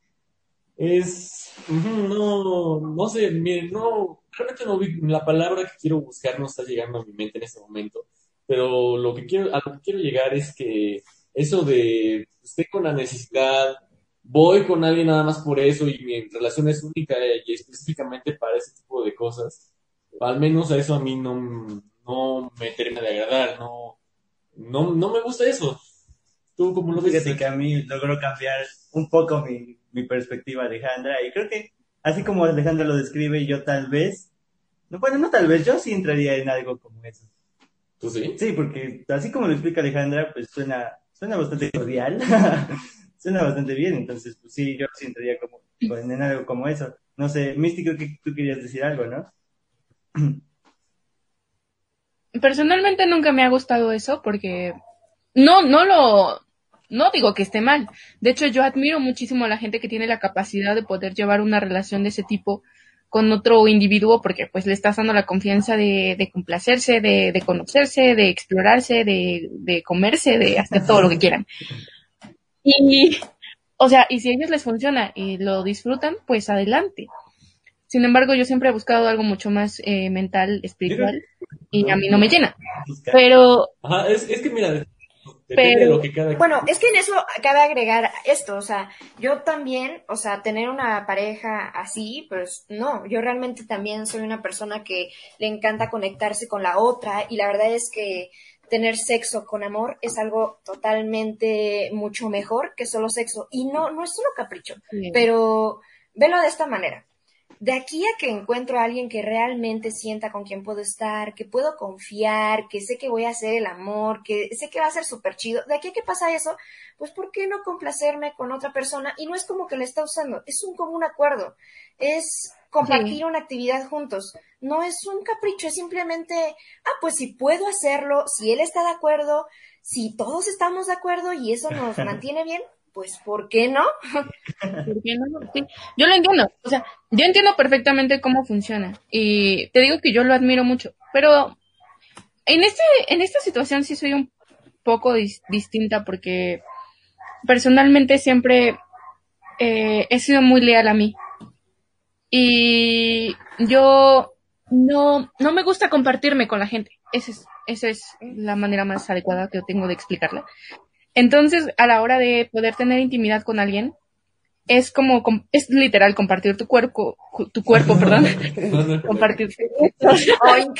S5: es, no, no sé, miren, no, realmente no vi, la palabra que quiero buscar no está llegando a mi mente en este momento, pero lo que quiero, a lo que quiero llegar es que eso de estoy con la necesidad, voy con alguien nada más por eso y mi relación es única y específicamente para ese tipo de cosas, al menos a eso a mí no, no me termina de agradar, no, no, no me gusta eso. ¿Tú cómo lo ves?
S4: Fíjate que a mí logró cambiar un poco mi, mi perspectiva, Alejandra, y creo que así como Alejandra lo describe, yo tal vez, no, bueno, no tal vez, yo sí entraría en algo como eso.
S5: ¿Tú sí?
S4: Sí, porque así como lo explica Alejandra, pues suena, suena bastante cordial, suena bastante bien, entonces pues sí, yo sí entraría como, en algo como eso. No sé, Misty, que tú querías decir algo, ¿no?
S3: Personalmente nunca me ha gustado eso porque no, no lo, no digo que esté mal. De hecho, yo admiro muchísimo a la gente que tiene la capacidad de poder llevar una relación de ese tipo con otro individuo porque pues le estás dando la confianza de, de complacerse, de, de conocerse, de explorarse, de, de comerse, de hacer todo lo que quieran. Y, o sea, y si a ellos les funciona y lo disfrutan, pues adelante. Sin embargo, yo siempre he buscado algo mucho más eh, mental, espiritual, y a mí no me llena. Pero,
S5: Ajá, es, es que mira, depende
S3: Pero-
S5: de lo que cada
S2: Bueno, es que en eso cabe agregar esto, o sea, yo también, o sea, tener una pareja así, pues no, yo realmente también soy una persona que le encanta conectarse con la otra y la verdad es que tener sexo con amor es algo totalmente mucho mejor que solo sexo y no, no es solo capricho,
S3: Sí.
S2: pero velo de esta manera. De aquí a que encuentro a alguien que realmente sienta con quien puedo estar, que puedo confiar, que sé que voy a hacer el amor, que sé que va a ser súper chido, de aquí a que pasa eso, pues ¿por qué no complacerme con otra persona? Y no es como que le está usando, es un común acuerdo, es compartir una actividad juntos, no es un capricho, es simplemente, ah, pues si puedo hacerlo, si él está de acuerdo, si todos estamos de acuerdo y eso nos mantiene bien, pues ¿por qué no?
S3: ¿Por qué no? Yo lo entiendo, o sea, yo entiendo perfectamente cómo funciona y te digo que yo lo admiro mucho, pero en este en esta situación sí soy un poco dis- distinta porque personalmente siempre eh, he sido muy leal a mí y yo no no me gusta compartirme con la gente, esa es esa es la manera más adecuada que yo tengo de explicarla. Entonces, a la hora de poder tener intimidad con alguien, es como, com- es literal compartir tu cuerpo, cu- tu cuerpo, perdón, compartir tus gustos.
S2: Oink.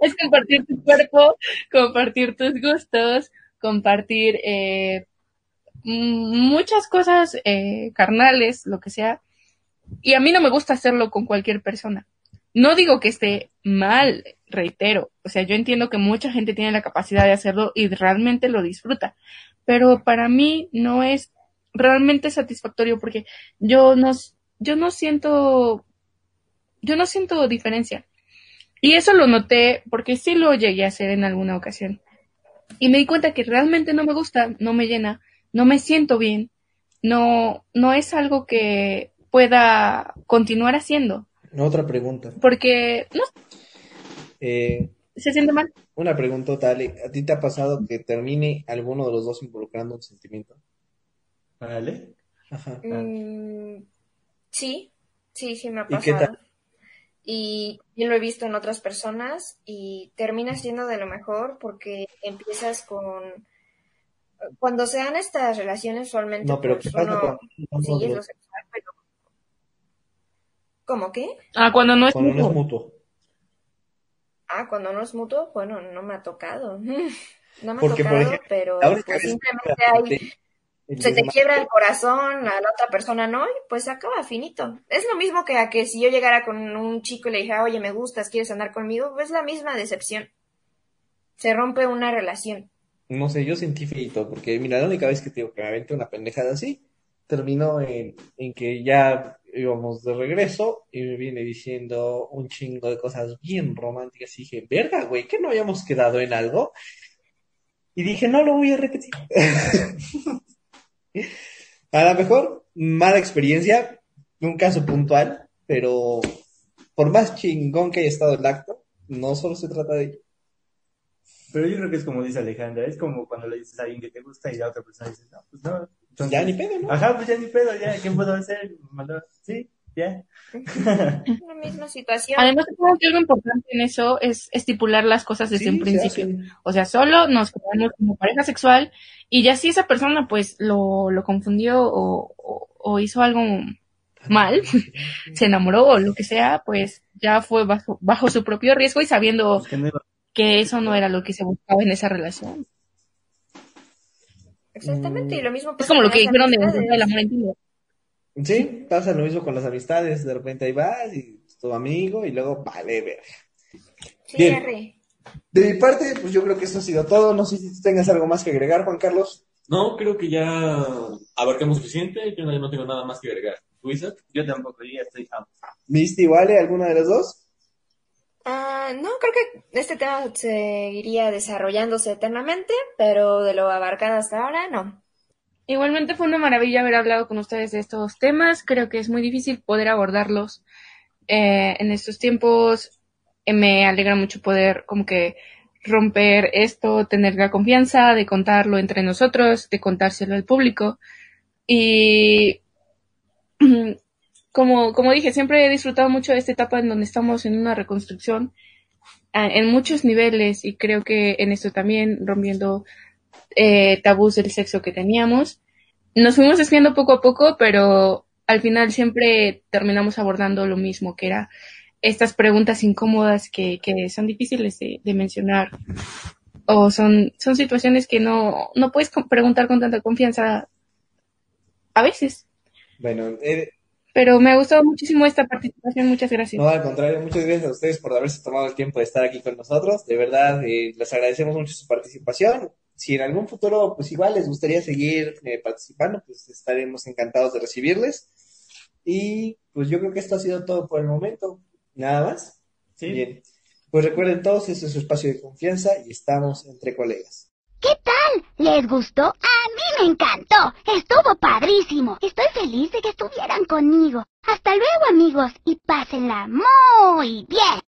S3: es compartir tu cuerpo, compartir tus gustos, compartir eh, m- muchas cosas eh, carnales, lo que sea. Y a mí no me gusta hacerlo con cualquier persona. No digo que esté mal, reitero. O sea, yo entiendo que mucha gente tiene la capacidad de hacerlo y realmente lo disfruta. Pero para mí no es realmente satisfactorio porque yo no, yo no siento, yo no siento diferencia. Y eso lo noté porque sí lo llegué a hacer en alguna ocasión. Y me di cuenta que realmente no me gusta, no me llena, no me siento bien, no, no es algo que pueda continuar haciendo.
S1: Otra pregunta.
S3: Porque, no,
S1: Eh,
S3: se siente mal.
S1: una pregunta, Ale. ¿A ti te ha pasado que termine alguno de los dos involucrando un sentimiento?
S4: ¿Vale?
S1: Ajá.
S2: Mm, sí, sí, sí me ha
S1: ¿Y qué
S2: pasado.
S1: tal?
S2: Y yo lo he visto en otras personas y termina siendo de lo mejor porque empiezas con... Cuando se dan estas relaciones usualmente
S1: No, pero
S2: pues,
S1: ¿qué pasa
S2: uno
S1: cuando,
S2: lo sexual. ¿Cómo qué?
S3: Ah, cuando no es
S1: cuando no es
S3: mutuo.
S1: mutuo?
S2: Ah, cuando no es mutuo, bueno, no me ha tocado. No me ha
S1: Porque, por
S2: tocado,
S1: ejemplo,
S2: pero pues, simplemente hay
S1: el
S2: se te quiebra el corazón, a la otra persona no, y pues se acaba finito. Es lo mismo que a que si yo llegara con un chico y le dijera, oye, me gustas, ¿quieres andar conmigo? Es la misma decepción. Se rompe una relación.
S1: No sé, yo sentí feito, porque mira, la única vez que te digo que me aventé una pendejada así, terminó en, en que ya íbamos de regreso y me viene diciendo un chingo de cosas bien románticas y dije, verga, güey, ¿que no habíamos quedado en algo? Y dije, no lo voy a repetir. A lo mejor, mala experiencia, un caso puntual, pero por más chingón que haya estado el acto, no solo se trata de ello.
S4: Pero yo creo que es como dice Alejandra, es como cuando le dices a alguien que te gusta y la otra persona dice, no, pues no. Entonces,
S1: Ya ni pedo, ¿no?
S4: Ajá, pues ya ni pedo, ya, ¿qué puedo hacer? Sí, ya.
S2: Es la misma situación.
S3: Además, supongo que algo importante en eso es estipular las cosas desde
S1: Sí,
S3: un principio. O sea, solo nos quedamos como pareja sexual y ya si esa persona pues lo, lo confundió o, o- o hizo algo mal, se enamoró o lo que sea, pues ya fue bajo, bajo su propio riesgo y sabiendo
S4: Pues que no iba-
S3: que eso no era lo que se buscaba en esa relación.
S2: Exactamente, y lo mismo
S3: Es
S2: pasa
S3: como
S2: con
S3: lo que
S2: las
S3: dijeron de en Tinder.
S1: Sí, pasa lo mismo con las amistades, de repente ahí vas y tu amigo y luego vale ver.
S2: Sí,
S1: Bien.
S2: arre.
S1: De mi parte, pues yo creo que eso ha sido todo. No sé si tú tengas algo más que agregar, Juan Carlos.
S5: No, creo que ya abarcamos suficiente. Yo no, no tengo nada más que agregar. ¿Tú, Isaac?
S4: Yo tampoco, yo ya estoy.
S1: ¿Viste igual eh, alguna de las dos?
S2: Ah, no, creo que este tema seguiría desarrollándose eternamente, pero de lo abarcado hasta ahora, no.
S3: Igualmente fue una maravilla haber hablado con ustedes de estos temas. Creo que es muy difícil poder abordarlos eh, en estos tiempos. Eh, me alegra mucho poder como que romper esto, tener la confianza de contarlo entre nosotros, de contárselo al público. Y como, como dije, siempre he disfrutado mucho de esta etapa en donde estamos en una reconstrucción en muchos niveles y creo que en esto también rompiendo eh, tabús del sexo que teníamos. Nos fuimos desviando poco a poco, pero al final siempre terminamos abordando lo mismo, que era estas preguntas incómodas que, que son difíciles de, mencionar o son, son situaciones que no, no puedes preguntar con tanta confianza a veces.
S1: Bueno, eh,
S3: Pero me ha gustado muchísimo esta participación, muchas gracias.
S1: no, al contrario, muchas gracias a ustedes por haberse tomado el tiempo de estar aquí con nosotros. De verdad, eh, les agradecemos mucho su participación. Si en algún futuro, pues igual les gustaría seguir eh, participando, pues estaremos encantados de recibirles. Y pues yo creo que esto ha sido todo por el momento. Nada más.
S4: Sí.
S1: Bien. Pues recuerden todos, este es su espacio de confianza y estamos entre colegas.
S6: ¿Qué tal? ¿Les gustó? A mí me encantó. Estuvo padrísimo. Estoy feliz de que estuvieran conmigo. Hasta luego, amigos, y pásenla muy bien.